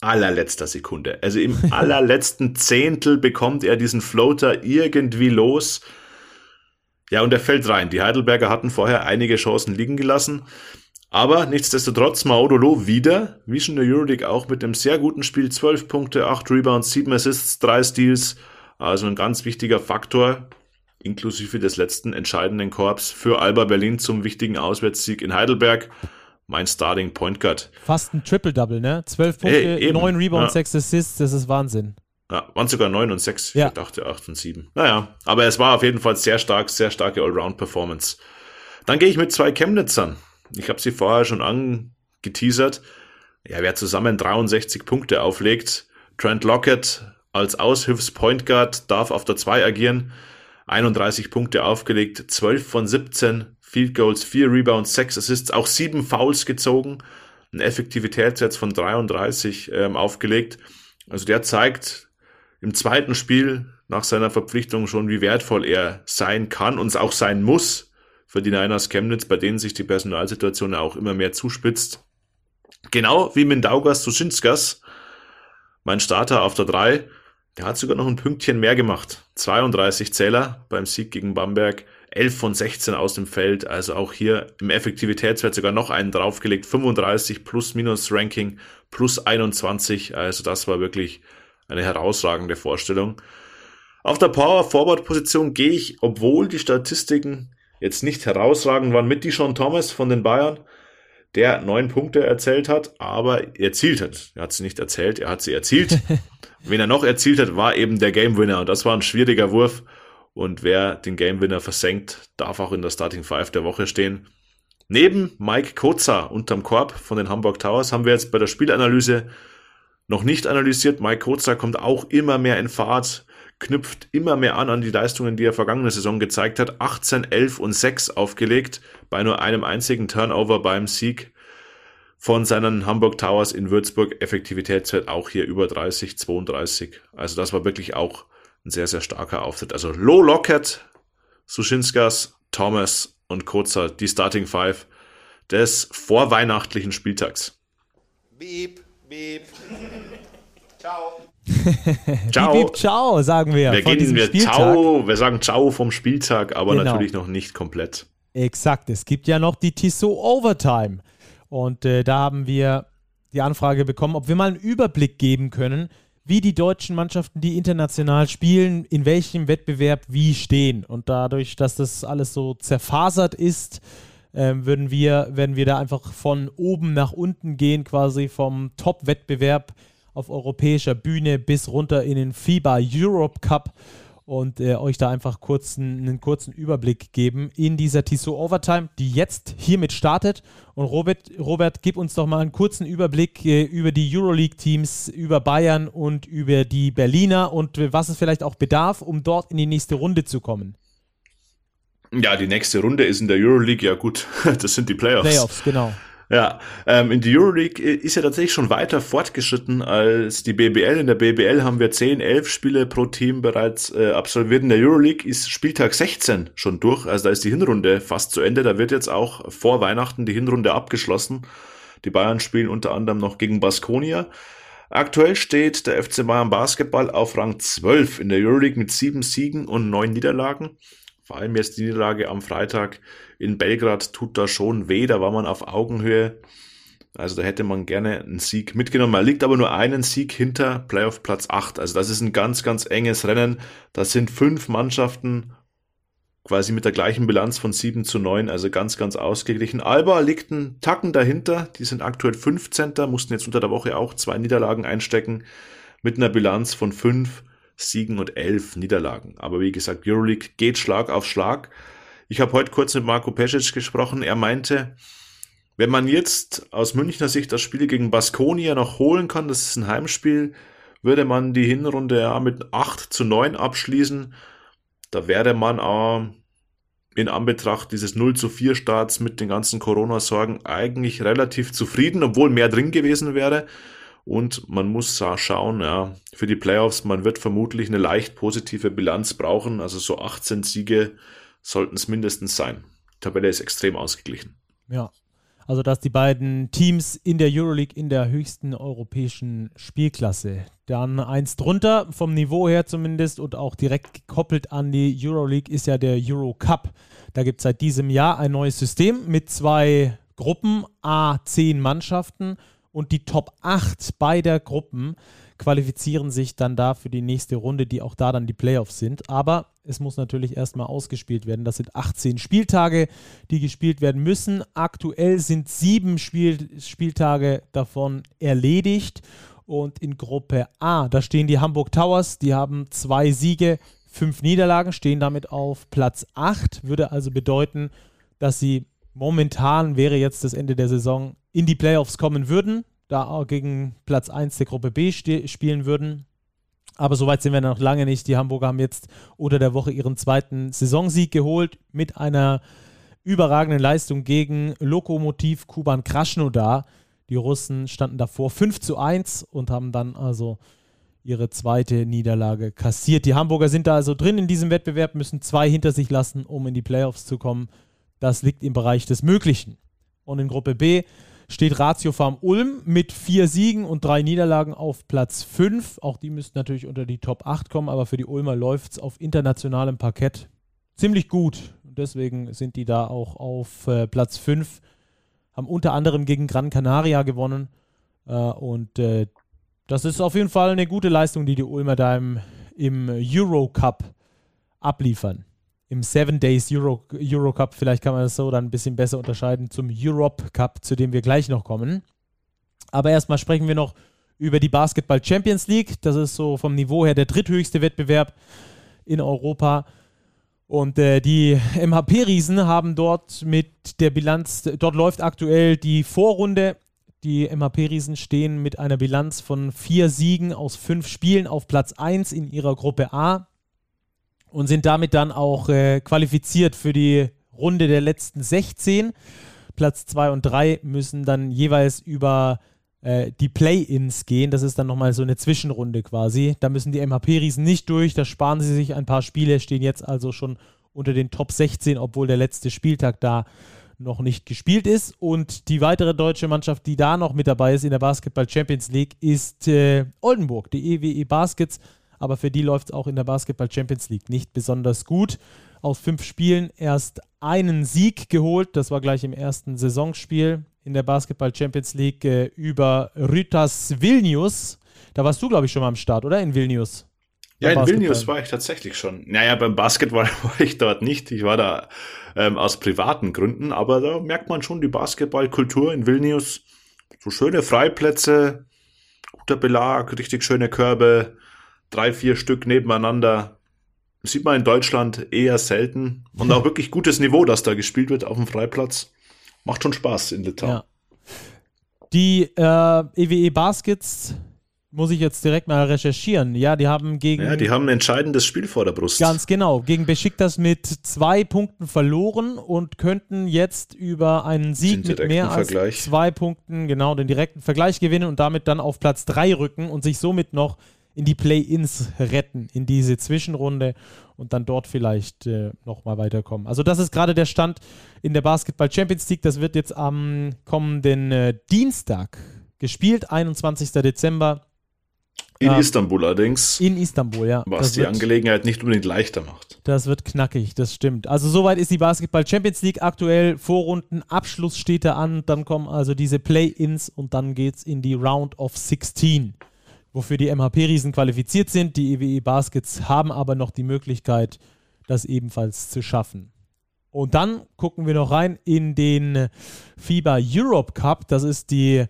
allerletzter Sekunde. Also im allerletzten Zehntel bekommt er diesen Floater irgendwie los. Ja, und er fällt rein. Die Heidelberger hatten vorher einige Chancen liegen gelassen. Aber nichtsdestotrotz Maudolo wieder, wie schon der Euroleague auch mit einem sehr guten Spiel. 12 Punkte, 8 Rebounds, 7 Assists, 3 Steals. Also ein ganz wichtiger Faktor inklusive des letzten entscheidenden Korps für Alba Berlin zum wichtigen Auswärtssieg in Heidelberg. Mein Starting Point Guard. Fast ein Triple-Double, ne? 12 Punkte, hey, 9 Rebounds, ja. 6 Assists, das ist Wahnsinn. Ja, waren sogar 9 und 6. Ja. Ich dachte 8 und 7. Naja, aber es war auf jeden Fall sehr stark, sehr starke Allround-Performance. Dann gehe ich mit zwei Chemnitzern. Ich habe sie vorher schon angeteasert. Ja, wer zusammen 63 Punkte auflegt, Trent Lockett als Aushilfs-Point Guard darf auf der 2 agieren. 31 Punkte aufgelegt, 12 von 17 Field Goals, 4 Rebounds, 6 Assists, auch 7 Fouls gezogen, ein Effektivitätssatz von 33 ähm, aufgelegt. Also der zeigt im zweiten Spiel nach seiner Verpflichtung schon, wie wertvoll er sein kann und auch sein muss für die Niners Chemnitz, bei denen sich die Personalsituation auch immer mehr zuspitzt. Genau wie Mindaugas Suschinskas, mein Starter auf der 3, der hat sogar noch ein Pünktchen mehr gemacht. 32 Zähler beim Sieg gegen Bamberg, 11 von 16 aus dem Feld, also auch hier im Effektivitätswert sogar noch einen draufgelegt, 35 plus minus Ranking plus 21, also das war wirklich eine herausragende Vorstellung. Auf der Power Forward Position gehe ich, obwohl die Statistiken jetzt nicht herausragend waren, mit Dishon Thomas von den Bayern, der neun Punkte erzählt hat, aber erzielt hat. Er hat sie nicht erzählt, er hat sie erzielt. Wen er noch erzielt hat, war eben der Game Winner und das war ein schwieriger Wurf. Und wer den Game Winner versenkt, darf auch in der Starting Five der Woche stehen. Neben Mike Koza unterm Korb von den Hamburg Towers haben wir jetzt bei der Spielanalyse noch nicht analysiert. Mike Koza kommt auch immer mehr in Fahrt, knüpft immer mehr an an die Leistungen, die er vergangene Saison gezeigt hat. 18, 11 und 6 aufgelegt bei nur einem einzigen Turnover beim Sieg von seinen Hamburg Towers in Würzburg. Effektivitätswert auch hier über 30, 32. Also das war wirklich auch ein sehr, sehr starker Auftritt. Also Low Lockett, Suschinskas, Thomas und Kurzer, die Starting Five des vorweihnachtlichen Spieltags. Beep, beep. ciao. ciao. Beep, beep, ciao, sagen wir. Wir gehen wir ciao, wir sagen ciao vom Spieltag, aber genau. natürlich noch nicht komplett. Exakt, es gibt ja noch die Tissot Overtime. Und äh, da haben wir die Anfrage bekommen, ob wir mal einen Überblick geben können, wie die deutschen Mannschaften, die international spielen, in welchem Wettbewerb wie stehen. Und dadurch, dass das alles so zerfasert ist, äh, würden wir, werden wir da einfach von oben nach unten gehen, quasi vom Top-Wettbewerb auf europäischer Bühne bis runter in den FIBA Europe Cup und äh, euch da einfach kurzen, einen kurzen Überblick geben in dieser Tissot Overtime, die jetzt hiermit startet. Und Robert, Robert, gib uns doch mal einen kurzen Überblick äh, über die Euroleague-Teams, über Bayern und über die Berliner und äh, was es vielleicht auch bedarf, um dort in die nächste Runde zu kommen. Ja, die nächste Runde ist in der Euroleague, ja gut, das sind die Playoffs. Playoffs, genau. Ja, ähm, in die Euroleague ist ja tatsächlich schon weiter fortgeschritten als die BBL. In der BBL haben wir 10, 11 Spiele pro Team bereits äh, absolviert. In der Euroleague ist Spieltag 16 schon durch. Also da ist die Hinrunde fast zu Ende. Da wird jetzt auch vor Weihnachten die Hinrunde abgeschlossen. Die Bayern spielen unter anderem noch gegen Baskonia. Aktuell steht der FC Bayern Basketball auf Rang 12 in der Euroleague mit sieben Siegen und neun Niederlagen. Vor allem jetzt die Niederlage am Freitag in Belgrad tut da schon weh, da war man auf Augenhöhe. Also da hätte man gerne einen Sieg mitgenommen. Man liegt aber nur einen Sieg hinter Playoff Platz 8. Also das ist ein ganz, ganz enges Rennen. Das sind fünf Mannschaften quasi mit der gleichen Bilanz von 7 zu 9, also ganz, ganz ausgeglichen. Alba liegt einen Tacken dahinter, die sind aktuell 15. mussten jetzt unter der Woche auch zwei Niederlagen einstecken, mit einer Bilanz von 5 Siegen und 11 Niederlagen. Aber wie gesagt, Euroleague geht Schlag auf Schlag. Ich habe heute kurz mit Marco Pesic gesprochen, er meinte, wenn man jetzt aus Münchner Sicht das Spiel gegen Baskonia noch holen kann, das ist ein Heimspiel, würde man die Hinrunde ja mit 8 zu 9 abschließen da wäre man auch in Anbetracht dieses 0 zu 4 Starts mit den ganzen Corona-Sorgen eigentlich relativ zufrieden, obwohl mehr drin gewesen wäre. Und man muss schauen, ja, für die Playoffs, man wird vermutlich eine leicht positive Bilanz brauchen. Also so 18 Siege sollten es mindestens sein. Die Tabelle ist extrem ausgeglichen. Ja, also dass die beiden Teams in der Euroleague in der höchsten europäischen Spielklasse. Dann eins drunter, vom Niveau her zumindest und auch direkt gekoppelt an die Euroleague ist ja der Euro Cup. Da gibt es seit diesem Jahr ein neues System mit zwei Gruppen, A 10 Mannschaften und die Top 8 beider Gruppen qualifizieren sich dann da für die nächste Runde, die auch da dann die Playoffs sind. Aber es muss natürlich erstmal ausgespielt werden. Das sind 18 Spieltage, die gespielt werden müssen. Aktuell sind sieben Spiel Spieltage davon erledigt. Und in Gruppe A, da stehen die Hamburg Towers, die haben zwei Siege, fünf Niederlagen, stehen damit auf Platz 8. Würde also bedeuten, dass sie momentan, wäre jetzt das Ende der Saison, in die Playoffs kommen würden da gegen Platz 1 der Gruppe B spielen würden. Aber soweit sind wir noch lange nicht. Die Hamburger haben jetzt unter der Woche ihren zweiten Saisonsieg geholt mit einer überragenden Leistung gegen Lokomotiv Kuban Krasnodar. Die Russen standen davor 5 zu 1 und haben dann also ihre zweite Niederlage kassiert. Die Hamburger sind da also drin in diesem Wettbewerb, müssen zwei hinter sich lassen, um in die Playoffs zu kommen. Das liegt im Bereich des Möglichen. Und in Gruppe B steht Ratio Farm Ulm mit vier Siegen und drei Niederlagen auf Platz 5. Auch die müssten natürlich unter die Top 8 kommen, aber für die Ulmer läuft es auf internationalem Parkett ziemlich gut. Deswegen sind die da auch auf äh, Platz 5. Haben unter anderem gegen Gran Canaria gewonnen. Äh, und äh, das ist auf jeden Fall eine gute Leistung, die die Ulmer da im, im Euro Cup abliefern im Seven Days Euro, Euro Cup, vielleicht kann man das so dann ein bisschen besser unterscheiden, zum Europe Cup, zu dem wir gleich noch kommen. Aber erstmal sprechen wir noch über die Basketball Champions League. Das ist so vom Niveau her der dritthöchste Wettbewerb in Europa. Und äh, die MHP-Riesen haben dort mit der Bilanz, dort läuft aktuell die Vorrunde. Die MHP-Riesen stehen mit einer Bilanz von vier Siegen aus fünf Spielen auf Platz 1 in ihrer Gruppe A und sind damit dann auch äh, qualifiziert für die Runde der letzten 16. Platz 2 und 3 müssen dann jeweils über äh, die Play-Ins gehen. Das ist dann nochmal so eine Zwischenrunde quasi. Da müssen die MHP-Riesen nicht durch, da sparen sie sich ein paar Spiele, stehen jetzt also schon unter den Top 16, obwohl der letzte Spieltag da noch nicht gespielt ist. Und die weitere deutsche Mannschaft, die da noch mit dabei ist in der Basketball Champions League, ist äh, Oldenburg, die EWE Baskets aber für die läuft es auch in der Basketball Champions League nicht besonders gut. Aus fünf Spielen erst einen Sieg geholt, das war gleich im ersten Saisonspiel in der Basketball Champions League äh, über Rytas Vilnius. Da warst du, glaube ich, schon mal am Start, oder? In Vilnius. Ja, in Vilnius war ich tatsächlich schon. Naja, beim Basketball war ich dort nicht. Ich war da ähm, aus privaten Gründen, aber da merkt man schon die Basketballkultur in Vilnius. So schöne Freiplätze, guter Belag, richtig schöne Körbe, drei, vier Stück nebeneinander. Sieht man in Deutschland eher selten. Und auch wirklich gutes Niveau, das da gespielt wird auf dem Freiplatz. Macht schon Spaß in Litauen. Ja. Die äh, EWE e Baskets muss ich jetzt direkt mal recherchieren. Ja, die haben gegen. Ja, die haben ein entscheidendes Spiel vor der Brust. Ganz genau. Gegen Besiktas mit zwei Punkten verloren und könnten jetzt über einen Sieg mit mehr als Vergleich. zwei Punkten, genau, den direkten Vergleich gewinnen und damit dann auf Platz drei rücken und sich somit noch in die Play-ins retten, in diese Zwischenrunde und dann dort vielleicht äh, nochmal weiterkommen. Also das ist gerade der Stand in der Basketball Champions League. Das wird jetzt am kommenden äh, Dienstag gespielt, 21. Dezember. In ähm, Istanbul allerdings. In Istanbul, ja. Was die Angelegenheit nicht unbedingt leichter macht. Das wird knackig, das stimmt. Also soweit ist die Basketball Champions League aktuell. Vorrunden, Abschluss steht da an. Dann kommen also diese Play-ins und dann geht es in die Round of 16, wofür die MHP-Riesen qualifiziert sind. Die EWE e Baskets haben aber noch die Möglichkeit, das ebenfalls zu schaffen. Und dann gucken wir noch rein in den FIBA Europe Cup. Das ist die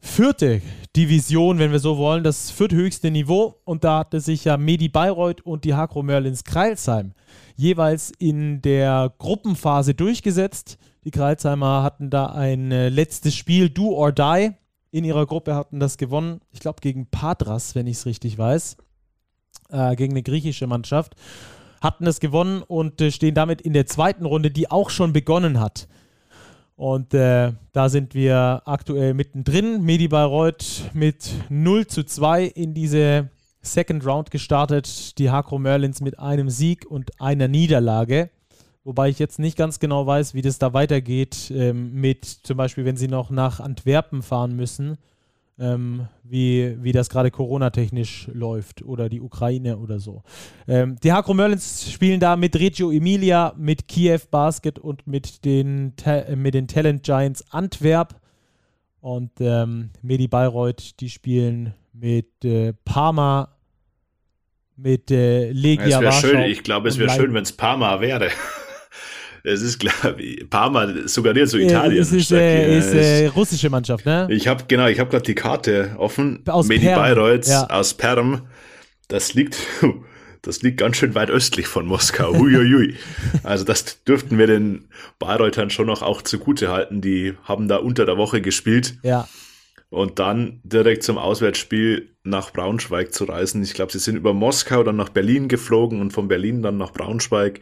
vierte Division, wenn wir so wollen, das vierthöchste Niveau. Und da hatte sich ja Medi Bayreuth und die Hakro Merlins Kreilsheim jeweils in der Gruppenphase durchgesetzt. Die Kreilsheimer hatten da ein äh, letztes Spiel, Do or Die. In ihrer Gruppe hatten das gewonnen, ich glaube gegen Padras, wenn ich es richtig weiß, äh, gegen eine griechische Mannschaft. Hatten das gewonnen und äh, stehen damit in der zweiten Runde, die auch schon begonnen hat. Und äh, da sind wir aktuell mittendrin. Medi Bayreuth mit 0 zu 2 in diese Second Round gestartet. Die Hakro Merlins mit einem Sieg und einer Niederlage. Wobei ich jetzt nicht ganz genau weiß, wie das da weitergeht ähm, mit zum Beispiel, wenn sie noch nach Antwerpen fahren müssen ähm, wie, wie das gerade Corona-technisch läuft oder die Ukraine oder so. Ähm, die Hakro Merlins spielen da mit Reggio Emilia, mit Kiew Basket und mit den, äh, mit den Talent Giants Antwerp. Und ähm, Medi Bayreuth, die spielen mit äh, Parma, mit äh, Legia Warschau. Schön. Ich glaube, es wäre schön, wenn es Parma wäre. Es ist klar, Parma suggeriert so Italien. Es ist, äh, ist äh, russische Mannschaft, ne? Ich habe genau, ich habe gerade die Karte offen. Aus Medi Bayreuth ja. aus Perm. Das liegt, das liegt ganz schön weit östlich von Moskau. Huiuiui. also das dürften wir den Bayreutern schon noch auch zugute halten. Die haben da unter der Woche gespielt. Ja. Und dann direkt zum Auswärtsspiel nach Braunschweig zu reisen. Ich glaube, sie sind über Moskau dann nach Berlin geflogen und von Berlin dann nach Braunschweig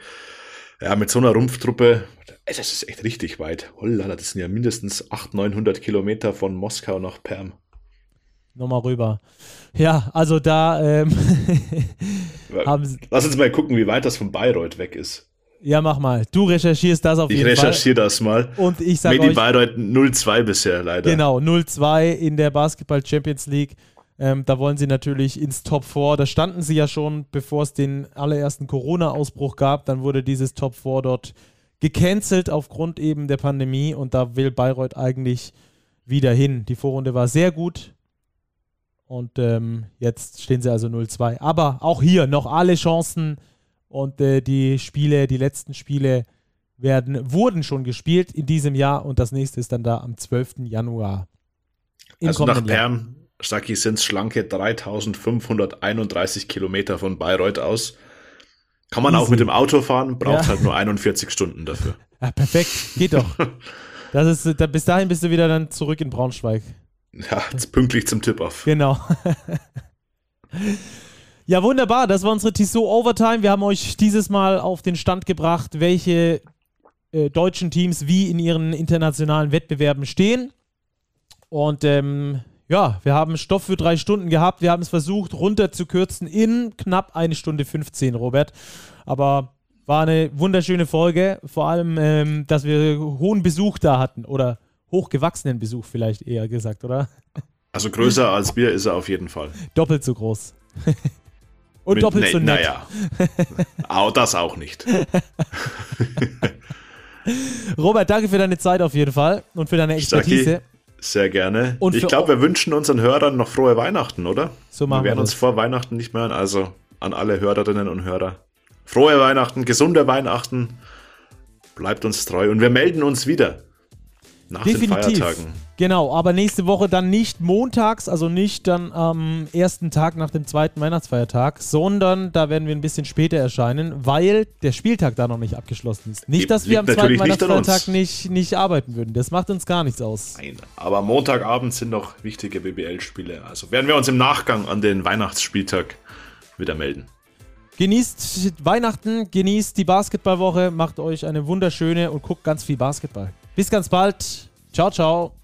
ja, mit so einer Rumpftruppe, das ist echt richtig weit. Hollala, das sind ja mindestens 800, 900 Kilometer von Moskau nach Perm. Nochmal rüber. Ja, also da ähm, haben Lass uns mal gucken, wie weit das von Bayreuth weg ist. Ja, mach mal. Du recherchierst das auf ich jeden Fall. Ich recherchiere das mal. Und ich sage Medi Bayreuth 0-2 bisher leider. Genau, 0-2 in der Basketball Champions League. Ähm, da wollen sie natürlich ins Top 4. Da standen sie ja schon, bevor es den allerersten Corona-Ausbruch gab. Dann wurde dieses Top 4 dort gecancelt aufgrund eben der Pandemie und da will Bayreuth eigentlich wieder hin. Die Vorrunde war sehr gut und ähm, jetzt stehen sie also 0-2. Aber auch hier noch alle Chancen und äh, die Spiele, die letzten Spiele werden, wurden schon gespielt in diesem Jahr und das nächste ist dann da am 12. Januar. also nach Perm Saki sind schlanke 3531 Kilometer von Bayreuth aus. Kann man Easy. auch mit dem Auto fahren, braucht ja. halt nur 41 Stunden dafür. Ja, perfekt, geht doch. Das ist, da, bis dahin bist du wieder dann zurück in Braunschweig. Ja, pünktlich zum Tip-Off. Genau. ja, wunderbar. Das war unsere Tissot Overtime. Wir haben euch dieses Mal auf den Stand gebracht, welche äh, deutschen Teams wie in ihren internationalen Wettbewerben stehen. Und ähm, ja, wir haben Stoff für drei Stunden gehabt. Wir haben es versucht, runterzukürzen in knapp eine Stunde 15, Robert. Aber war eine wunderschöne Folge. Vor allem, ähm, dass wir hohen Besuch da hatten. Oder hochgewachsenen Besuch vielleicht eher gesagt, oder? Also größer als wir ist er auf jeden Fall. Doppelt so groß. Und Mit, doppelt ne, so nett. Naja, auch das auch nicht. Robert, danke für deine Zeit auf jeden Fall und für deine Expertise. Sehr gerne. Und ich glaube, wir wünschen unseren Hörern noch frohe Weihnachten, oder? So machen wir werden wir uns vor Weihnachten nicht mehr hören. Also an alle Hörerinnen und Hörer. Frohe Weihnachten, gesunde Weihnachten. Bleibt uns treu und wir melden uns wieder nach Definitiv. den Feiertagen. Genau, aber nächste Woche dann nicht montags, also nicht dann am ersten Tag nach dem zweiten Weihnachtsfeiertag, sondern da werden wir ein bisschen später erscheinen, weil der Spieltag da noch nicht abgeschlossen ist. Nicht, dass wir am zweiten Weihnachtsfeiertag nicht, nicht arbeiten würden. Das macht uns gar nichts aus. Nein, aber Montagabend sind noch wichtige BBL-Spiele. Also werden wir uns im Nachgang an den Weihnachtsspieltag wieder melden. Genießt Weihnachten, genießt die Basketballwoche, macht euch eine wunderschöne und guckt ganz viel Basketball. Bis ganz bald. Ciao, ciao.